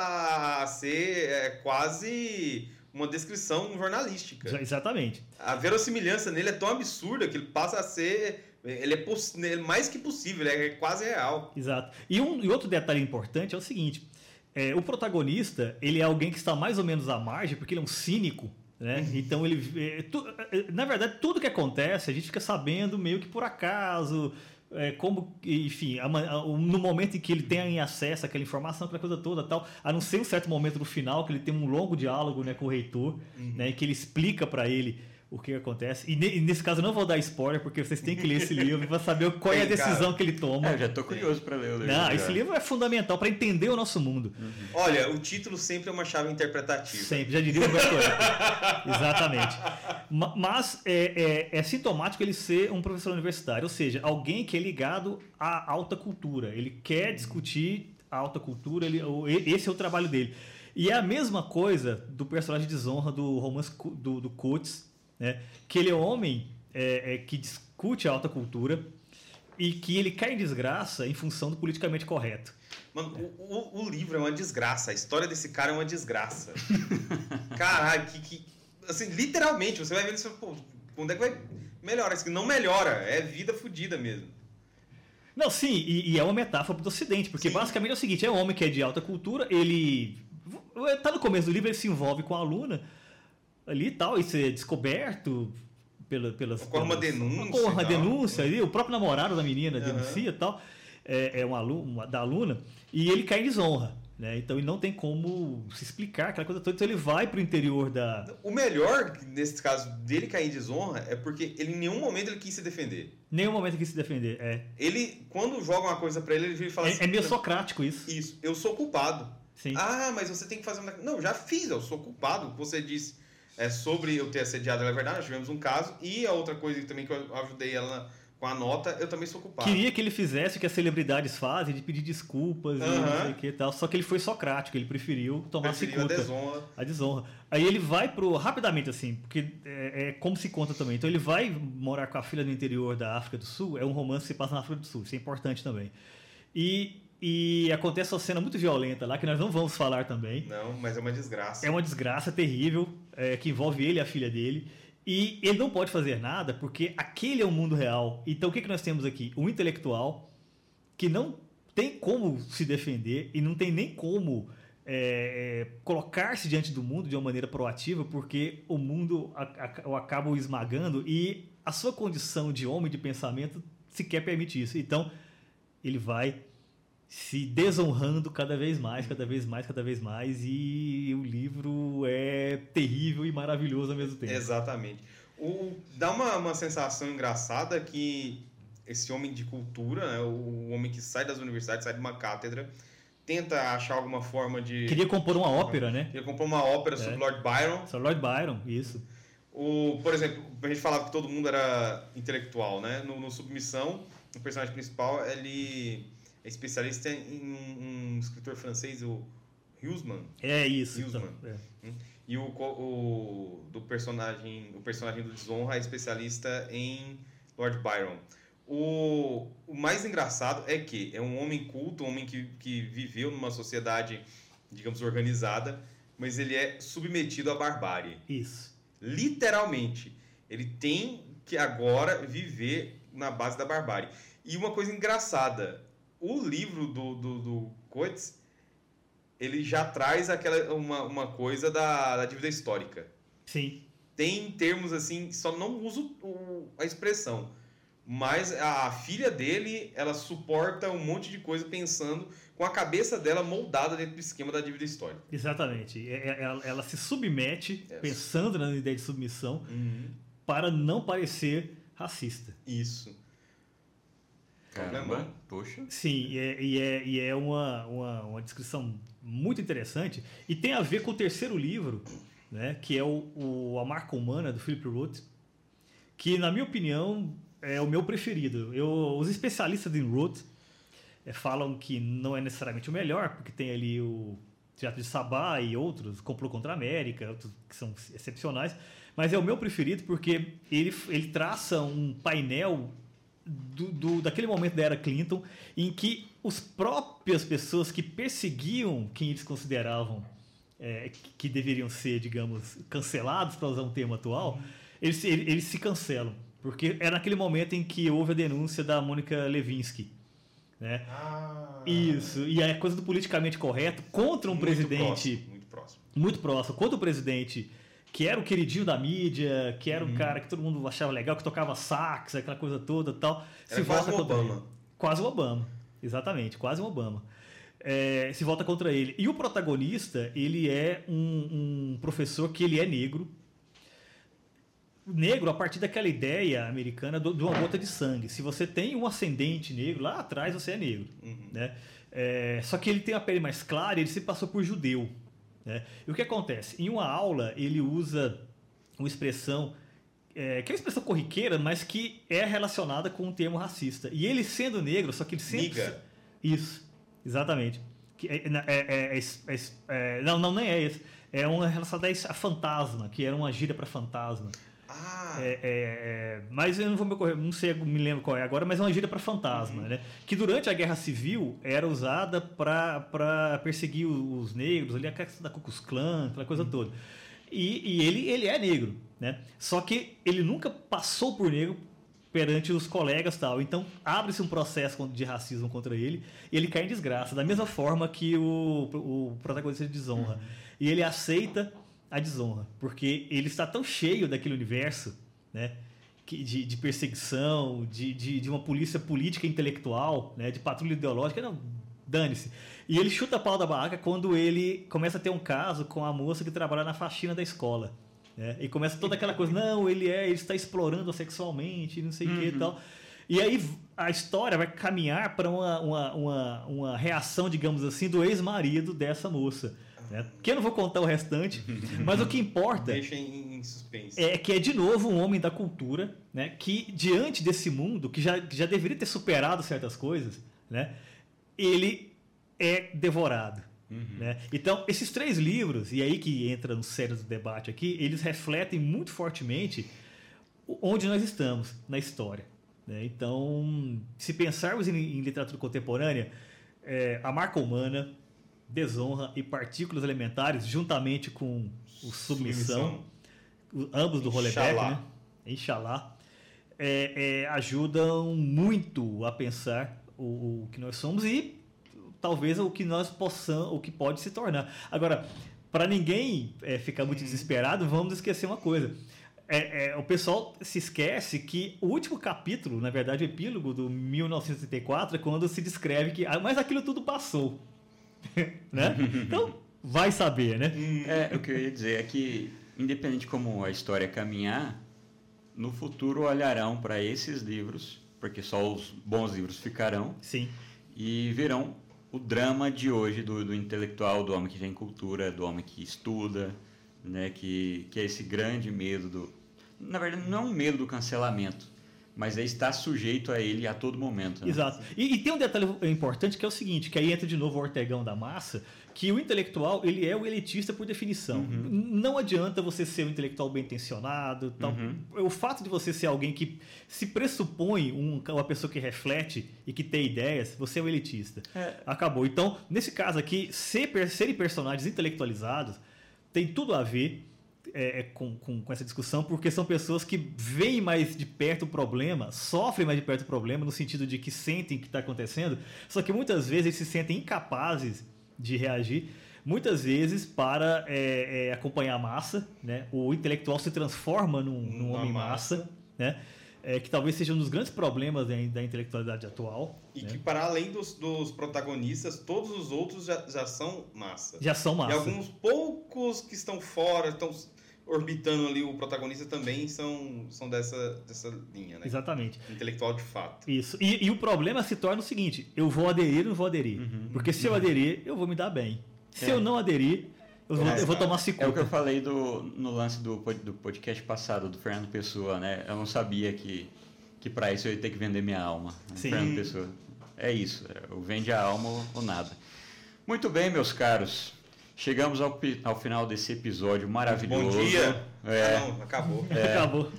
Speaker 2: a ser é, quase uma descrição jornalística.
Speaker 3: Exatamente.
Speaker 2: A verossimilhança nele é tão absurda que ele passa a ser. Ele é, poss- ele é mais que possível, é quase real.
Speaker 3: Exato. E, um, e outro detalhe importante é o seguinte: é, o protagonista ele é alguém que está mais ou menos à margem, porque ele é um cínico. Né? Então ele. é, tu- é, na verdade, tudo que acontece a gente fica sabendo meio que por acaso. É, como, enfim, a a- no momento em que ele tem acesso àquela informação, aquela coisa toda tal, a não ser um certo momento no final que ele tem um longo diálogo né, com o reitor, né, que ele explica para ele o que acontece. E, ne- nesse caso eu não vou dar spoiler, porque vocês têm que ler esse livro para saber qual é a
Speaker 2: cara.
Speaker 3: decisão que ele toma.
Speaker 1: É, eu já tô curioso para ler o livro.
Speaker 3: Não, esse livro é fundamental para entender o nosso mundo.
Speaker 2: Olha, o título sempre é uma chave interpretativa.
Speaker 3: Sempre, já diria o. Exatamente. Ma- Mas é, é- é sintomático ele ser um professor universitário, ou seja, alguém que é ligado à alta cultura. Ele quer discutir a alta cultura, ele, esse é o trabalho dele. E é a mesma coisa do personagem de desonra do romance do, do Coates, né? que ele é um homem é, é, que discute a alta cultura e que ele cai em desgraça em função do politicamente correto.
Speaker 2: Mano, o, o- o livro é uma desgraça. A história desse cara é uma desgraça. Caralho, que, que. Assim, literalmente, você vai ver isso. Pô, quando é que vai. Melhora? Isso não melhora. É vida fodida mesmo.
Speaker 3: Não, sim, e, e é uma metáfora do Ocidente, porque
Speaker 2: Sim.
Speaker 3: basicamente é o seguinte: é um homem que é de alta cultura, ele. Tá no começo do livro, ele se envolve com a aluna ali e tal, isso é descoberto pela, pelas.
Speaker 2: Ocorre uma denúncia
Speaker 3: Ocorre uma
Speaker 2: e
Speaker 3: denúncia ali, o próprio namorado da menina
Speaker 2: Aham.
Speaker 3: denuncia e tal, é, é um aluno, uma- da aluna, e ele cai em desonra. Né? Então ele não tem como se explicar aquela coisa toda, então ele vai pro interior da.
Speaker 2: O melhor, nesse caso, dele cair em desonra é porque ele em nenhum momento ele quis se defender.
Speaker 3: Nenhum momento que se defender. É,
Speaker 2: Ele, quando joga uma coisa pra ele, ele e fala assim:
Speaker 3: é, é meio socrático isso.
Speaker 2: Isso, eu sou culpado.
Speaker 3: Sim.
Speaker 2: Ah, mas você tem que fazer uma. Não, já fiz, eu sou culpado. O Você disse é, sobre eu ter assediado ela, é verdade, nós tivemos um caso. E a outra coisa também que eu ajudei ela com a nota, eu também sou culpado.
Speaker 3: Queria que ele fizesse o que as celebridades fazem, de pedir desculpas e
Speaker 2: Aham.
Speaker 3: não sei o que e tal. Só que ele foi socrático, ele preferiu tomar
Speaker 2: Preferiu a
Speaker 3: cicuta.
Speaker 2: desonra.
Speaker 3: A desonra. Aí ele vai pro. Rapidamente, assim, porque é, é como se conta também. Então ele vai morar com a filha no interior da África do Sul. É um romance que se passa na África do Sul. Isso é importante também. E, e acontece uma cena muito violenta lá, que nós não vamos falar também.
Speaker 2: Não, mas é uma desgraça.
Speaker 3: É uma desgraça terrível é, que envolve ele e a filha dele. E ele não pode fazer nada porque aquele é o mundo real. Então o que, que nós temos aqui? Um intelectual que não tem como se defender e não tem nem como é, é, colocar-se diante do mundo de uma maneira proativa porque o mundo o acaba o esmagando e a sua condição de homem de pensamento sequer permite isso. Então ele vai se desonrando cada vez mais, cada vez mais, cada vez mais, e o livro é terrível e maravilhoso ao mesmo tempo.
Speaker 2: Exatamente. O, dá uma, uma sensação engraçada que esse homem de cultura, né, o homem que sai das universidades, sai de uma cátedra, tenta achar alguma forma de.
Speaker 3: Queria compor uma ópera, né?
Speaker 2: Ele comprou uma ópera sobre
Speaker 3: É.
Speaker 2: Lord Byron.
Speaker 3: Sir Lord Byron, isso.
Speaker 2: O, por exemplo, a gente falava que todo mundo era intelectual, né? No, no Submissão, o personagem principal, ele é especialista em um, um escritor francês, o Huysman.
Speaker 3: É isso.
Speaker 2: Huysman.
Speaker 3: então, é.
Speaker 2: E o, o do personagem, o personagem do Desonra é especialista em Lord Byron. O, o mais engraçado é que é um homem culto, um homem que, que viveu numa sociedade, digamos, organizada, mas ele é submetido à barbárie.
Speaker 3: Isso.
Speaker 2: Literalmente. Ele tem que agora viver na base da barbárie. E uma coisa engraçada, o livro do, do, do Coates, ele já traz aquela, uma, uma coisa da, da dívida histórica.
Speaker 3: Sim.
Speaker 2: Tem termos assim, só não uso o- a expressão. Mas a filha dele, ela suporta um monte de coisa pensando com a cabeça dela moldada dentro do esquema da dívida histórica.
Speaker 3: Exatamente. É- é- Ela, ela se submete,
Speaker 2: Yes.
Speaker 3: pensando na ideia de submissão, para não parecer racista.
Speaker 2: Isso.
Speaker 1: Caramba, poxa.
Speaker 3: Sim, e é, e é, e é uma, uma, uma descrição muito interessante e tem a ver com o terceiro livro, né, que é o, o A Marca Humana, do Philip Roth, que, na minha opinião, é o meu preferido. Eu, os especialistas em Roth eh, falam que não é necessariamente o melhor, porque tem ali o Teatro de Sabá e outros, Complô contra a América, outros que são excepcionais, mas é o meu preferido porque ele, ele traça um painel do, do- daquele momento da era Clinton em que as próprias pessoas que perseguiam quem eles consideravam é, que- deveriam ser, digamos, cancelados, para usar um termo atual, eles, se- eles se cancelam. Porque era naquele momento em que houve a denúncia da Mônica Levinsky. Né?
Speaker 2: Ah,
Speaker 3: Isso, e a coisa do politicamente correto contra um
Speaker 2: muito
Speaker 3: presidente
Speaker 2: próximo, muito próximo.
Speaker 3: muito próximo, contra o presidente que era o queridinho da mídia, que era um cara que todo mundo achava legal, que tocava sax, aquela coisa toda e tal,
Speaker 2: Era quase o
Speaker 3: contra
Speaker 2: Obama.
Speaker 3: ele. Quase o Obama, exatamente, quase o Obama. É, se volta contra ele. E o protagonista, ele é um, um professor que ele é negro, negro a partir daquela ideia americana do- de uma gota de sangue. Se você tem um ascendente negro, lá atrás você é negro.
Speaker 2: Uhum.
Speaker 3: Né? É, só que ele tem a pele mais clara e ele se passou por judeu. Né? E o que acontece? Em uma aula, ele usa uma expressão é, que é uma expressão corriqueira, mas que é relacionada com um termo racista. E ele sendo negro, só que ele sempre.
Speaker 2: Niga.
Speaker 3: Isso, exatamente. Que é- é- é- é- é- é- não, não, nem é esse. É uma relacionada a isso- a fantasma, que era uma gíria para fantasma.
Speaker 2: Ah,
Speaker 3: É, é, é, mas eu não vou me ocorrer, não sei, me lembro qual é agora, mas é uma gíria para fantasma, né? Que durante a Guerra Civil era usada para perseguir os negros, ali a questão da Ku Klux Klan, aquela coisa toda. E, e ele, ele é negro, né? Só que ele nunca passou por negro perante os colegas e tal. Então abre-se um processo de racismo contra ele e ele cai em desgraça, da mesma forma que o, o protagonista de desonra. E ele aceita a desonra, porque ele está tão cheio daquele universo, né? De, de perseguição, de, de, de uma polícia política intelectual, né? de patrulha ideológica, não, dane-se. E ele chuta a pau da barraca quando ele começa a ter um caso com a moça que trabalha na faxina da escola. Né? E começa toda aquela coisa, não, ele é, ele está explorando sexualmente, não sei o que e tal. E aí a história vai caminhar para uma, uma, uma, uma reação, digamos assim, do ex-marido dessa moça. Né? Que eu não vou contar o restante, mas o que importa
Speaker 2: deixa em, em suspense.
Speaker 3: é que é de novo um homem da cultura, né? Que diante desse mundo que já, que já deveria ter superado certas coisas, né? Ele é devorado. Né? Então, esses três livros, e aí que entra no sério do debate aqui, eles refletem muito fortemente onde nós estamos na história. né? Então, se pensarmos em, em literatura contemporânea, é, a marca humana, desonra e partículas elementares, juntamente com o submissão, o- ambos do
Speaker 2: Inshallah.
Speaker 3: né? Inshallah, é, é, ajudam muito a pensar o, o que nós somos e talvez o que nós possamos, o que pode se tornar. Agora, para ninguém é, ficar muito desesperado, vamos esquecer uma coisa. É, é, o pessoal se esquece que o último capítulo, na verdade, o epílogo do 1934, é quando se descreve que. ah, Mas aquilo tudo passou. né? Então, vai saber, né?
Speaker 1: É, o que eu ia dizer é que, independente de como a história caminhar, no futuro olharão para esses livros, porque só os bons livros ficarão,
Speaker 3: Sim.
Speaker 1: e verão o drama de hoje do, do intelectual, do homem que tem cultura, do homem que estuda, né, que, que é esse grande medo do, na verdade, não é um medo do cancelamento, mas é estar sujeito a ele a todo momento. Né?
Speaker 3: Exato. E, e, tem um detalhe importante que é o seguinte, que aí entra de novo o Ortegão da massa, que o intelectual ele é o elitista por definição. Uhum. Não adianta você ser um intelectual bem intencionado. Tal. Uhum. O fato de você ser alguém que se pressupõe um, uma pessoa que reflete e que tem ideias, você é um elitista. É. Acabou. Então, nesse caso aqui, ser, serem personagens intelectualizados tem tudo a ver é, é, com, com, com, essa discussão, porque são pessoas que veem mais de perto o problema, sofrem mais de perto o problema, no sentido de que sentem que está acontecendo, só que muitas vezes eles se sentem incapazes de reagir, muitas vezes para é, é, acompanhar a massa, né? o intelectual se transforma num, num homem massa, massa né? É, que talvez seja um dos grandes problemas da, da intelectualidade atual.
Speaker 2: E né? que, para além dos, dos, protagonistas, todos os outros já, já são massa.
Speaker 3: Já são massa.
Speaker 2: E alguns poucos que estão fora, estão orbitando ali o protagonista também são, são dessa, dessa linha, né?
Speaker 3: Exatamente.
Speaker 2: Intelectual de fato.
Speaker 3: Isso. E, e o problema se torna o seguinte: eu vou aderir ou não vou aderir? Uhum. Porque se eu aderir, eu vou me dar bem. Se é. eu não aderir, eu vou, é, eu vou tomar cicuta.
Speaker 1: É o que eu falei do, no lance do, do podcast passado, do Fernando Pessoa, né? Eu não sabia que, que para isso eu ia ter que vender minha alma. Né? Sim. Fernando Pessoa. É isso. Eu vende a alma ou nada. Muito bem, meus caros. Chegamos ao, ao final desse episódio maravilhoso.
Speaker 2: Bom dia! É, ah, não, acabou.
Speaker 3: É. Acabou.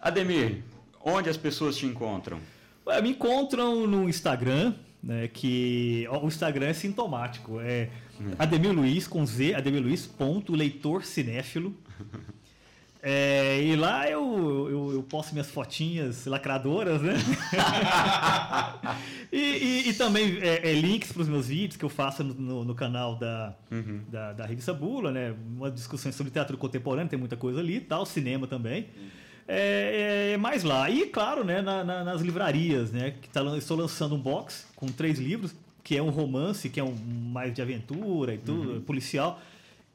Speaker 1: Ademir, onde as pessoas te encontram?
Speaker 3: Ué, me encontram no Instagram, né, que ó, o Instagram é sintomático. É hum. Ademir Luiz com Z, Ademir Luiz, ponto, leitor cinéfilo. É, e lá eu, eu, eu, posto minhas fotinhas lacradoras, né? e, e, e, também é, é, links para os meus vídeos que eu faço no, no, no canal da, uhum. da, da, revista Bula, né? Uma discussão sobre teatro contemporâneo, tem muita coisa ali tal, cinema também. É, é, é mais lá. E, claro, né, na, na, nas livrarias, né? Que tá, estou lançando um box com três livros, que é um romance, que é um mais de aventura e tudo, uhum. policial,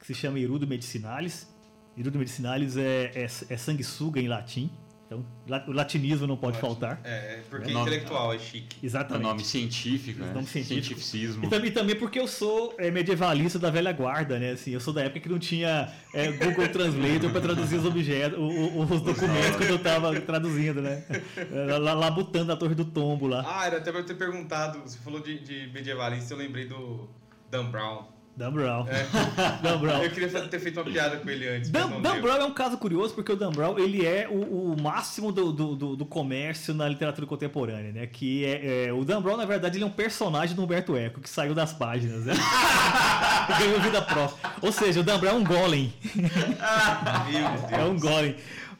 Speaker 3: que se chama Irudo Medicinalis Irudo Medicinalis é, é, é sanguessuga em latim. Então, o latinismo não pode faltar.
Speaker 2: É, porque é intelectual é chique.
Speaker 3: Exatamente.
Speaker 1: É nome científico, né?
Speaker 3: Nome científico.
Speaker 1: Cientificismo.
Speaker 3: E também, também porque eu sou é, medievalista da velha guarda, né? Assim, eu sou da época que não tinha é, Google Translator para traduzir os objetos, o, os documentos quando eu estava traduzindo, né? Lá, lá botando a Torre do Tombo lá.
Speaker 2: Ah, era até para eu ter perguntado, você falou de, de medievalista, eu lembrei do Dan Brown.
Speaker 3: Dan Brown. É. Dan
Speaker 2: Brown. Eu queria ter feito uma piada com ele antes.
Speaker 3: Dan, Dan Brown é um caso curioso porque o Dan Brown ele é o, o máximo do, do, do, comércio na literatura contemporânea, né? Que é, é, o Dan Brown na verdade ele é um personagem do Humberto Eco que saiu das páginas, né? Ganhou vida própria. Ou seja, o Dan Brown é um golem.
Speaker 2: Ah, meu Deus.
Speaker 3: É um golem.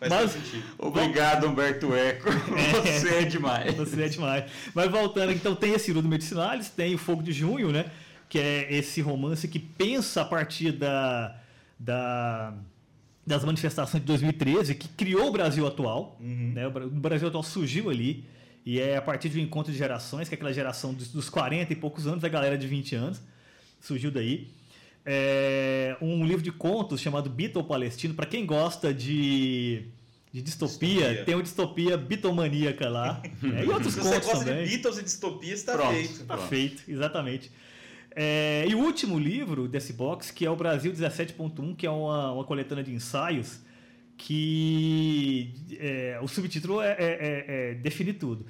Speaker 1: Mas, obrigado, Humberto Eco. É, você é demais.
Speaker 3: Você é demais. Mas voltando, então tem esse Rudo Medicinalis, tem o Fogo de Junho, né? Que é esse romance que pensa a partir da, da das manifestações de 2013, que criou o Brasil atual. Uhum. Né? O Brasil atual surgiu ali. E é a partir de um encontro de gerações, que é aquela geração dos, dos 40 e poucos anos, a galera de 20 anos, surgiu daí. É um livro de contos chamado Beatle Palestino, para quem gosta de, de distopia, distopia, tem uma distopia bitomaníaca lá. né? E outros
Speaker 2: Se
Speaker 3: contos
Speaker 2: você gosta
Speaker 3: também.
Speaker 2: de Beatles e distopia, está feito.
Speaker 3: Está feito, exatamente. É, e o último livro desse box, que é o Brasil 17.1, que é uma, uma coletânea de ensaios, que é, o subtítulo é, é, é, é define tudo.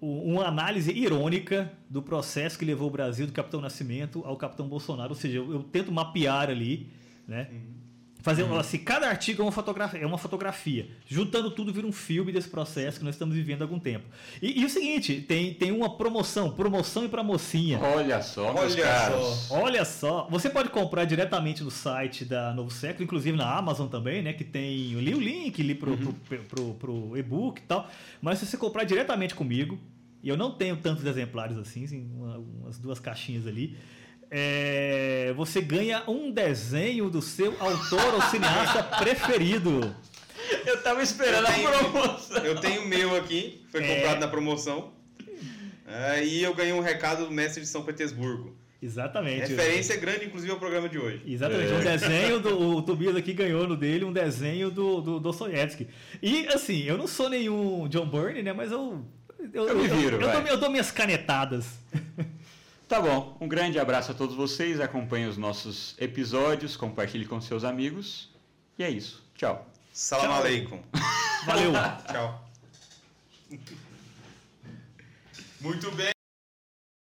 Speaker 3: O, uma análise irônica do processo que levou o Brasil do Capitão Nascimento ao Capitão Bolsonaro. Ou seja, eu, eu tento mapear ali, né? Uhum Fazer, uhum. assim, cada artigo é uma, fotografia, é uma fotografia. Juntando tudo vira um filme desse processo que nós estamos vivendo há algum tempo. E, e o seguinte, tem, tem uma promoção, promoção e para mocinha.
Speaker 1: Olha só, olha só.
Speaker 3: Olha só. Você pode comprar diretamente no site da Novo Século, inclusive na Amazon também, né? Que tem ali o link ali pro, uhum. pro, pro, pro, pro e-book e tal. Mas se você comprar diretamente comigo, e eu não tenho tantos exemplares assim, assim uma, umas duas caixinhas ali é, você ganha um desenho do seu autor ou cineasta preferido.
Speaker 2: Eu tava esperando eu tenho, a promoção. Eu tenho o meu aqui, foi é... comprado na promoção. Aí eu ganhei um recado do mestre de São Petersburgo.
Speaker 3: Exatamente.
Speaker 2: Referência grande, inclusive, ao programa de hoje.
Speaker 3: Exatamente. É. Um desenho do. O Tobias aqui ganhou no dele um desenho do, do Dostoiévski. E assim, eu não sou nenhum John Byrne, né? Mas eu. Eu, eu, me viro, eu, eu, dou, eu dou minhas canetadas.
Speaker 1: Tá bom, um grande abraço a todos vocês, acompanhem os nossos episódios, compartilhe com seus amigos. E é isso. Tchau.
Speaker 2: Salam aleikum.
Speaker 3: Valeu.
Speaker 2: Tchau. Muito bem.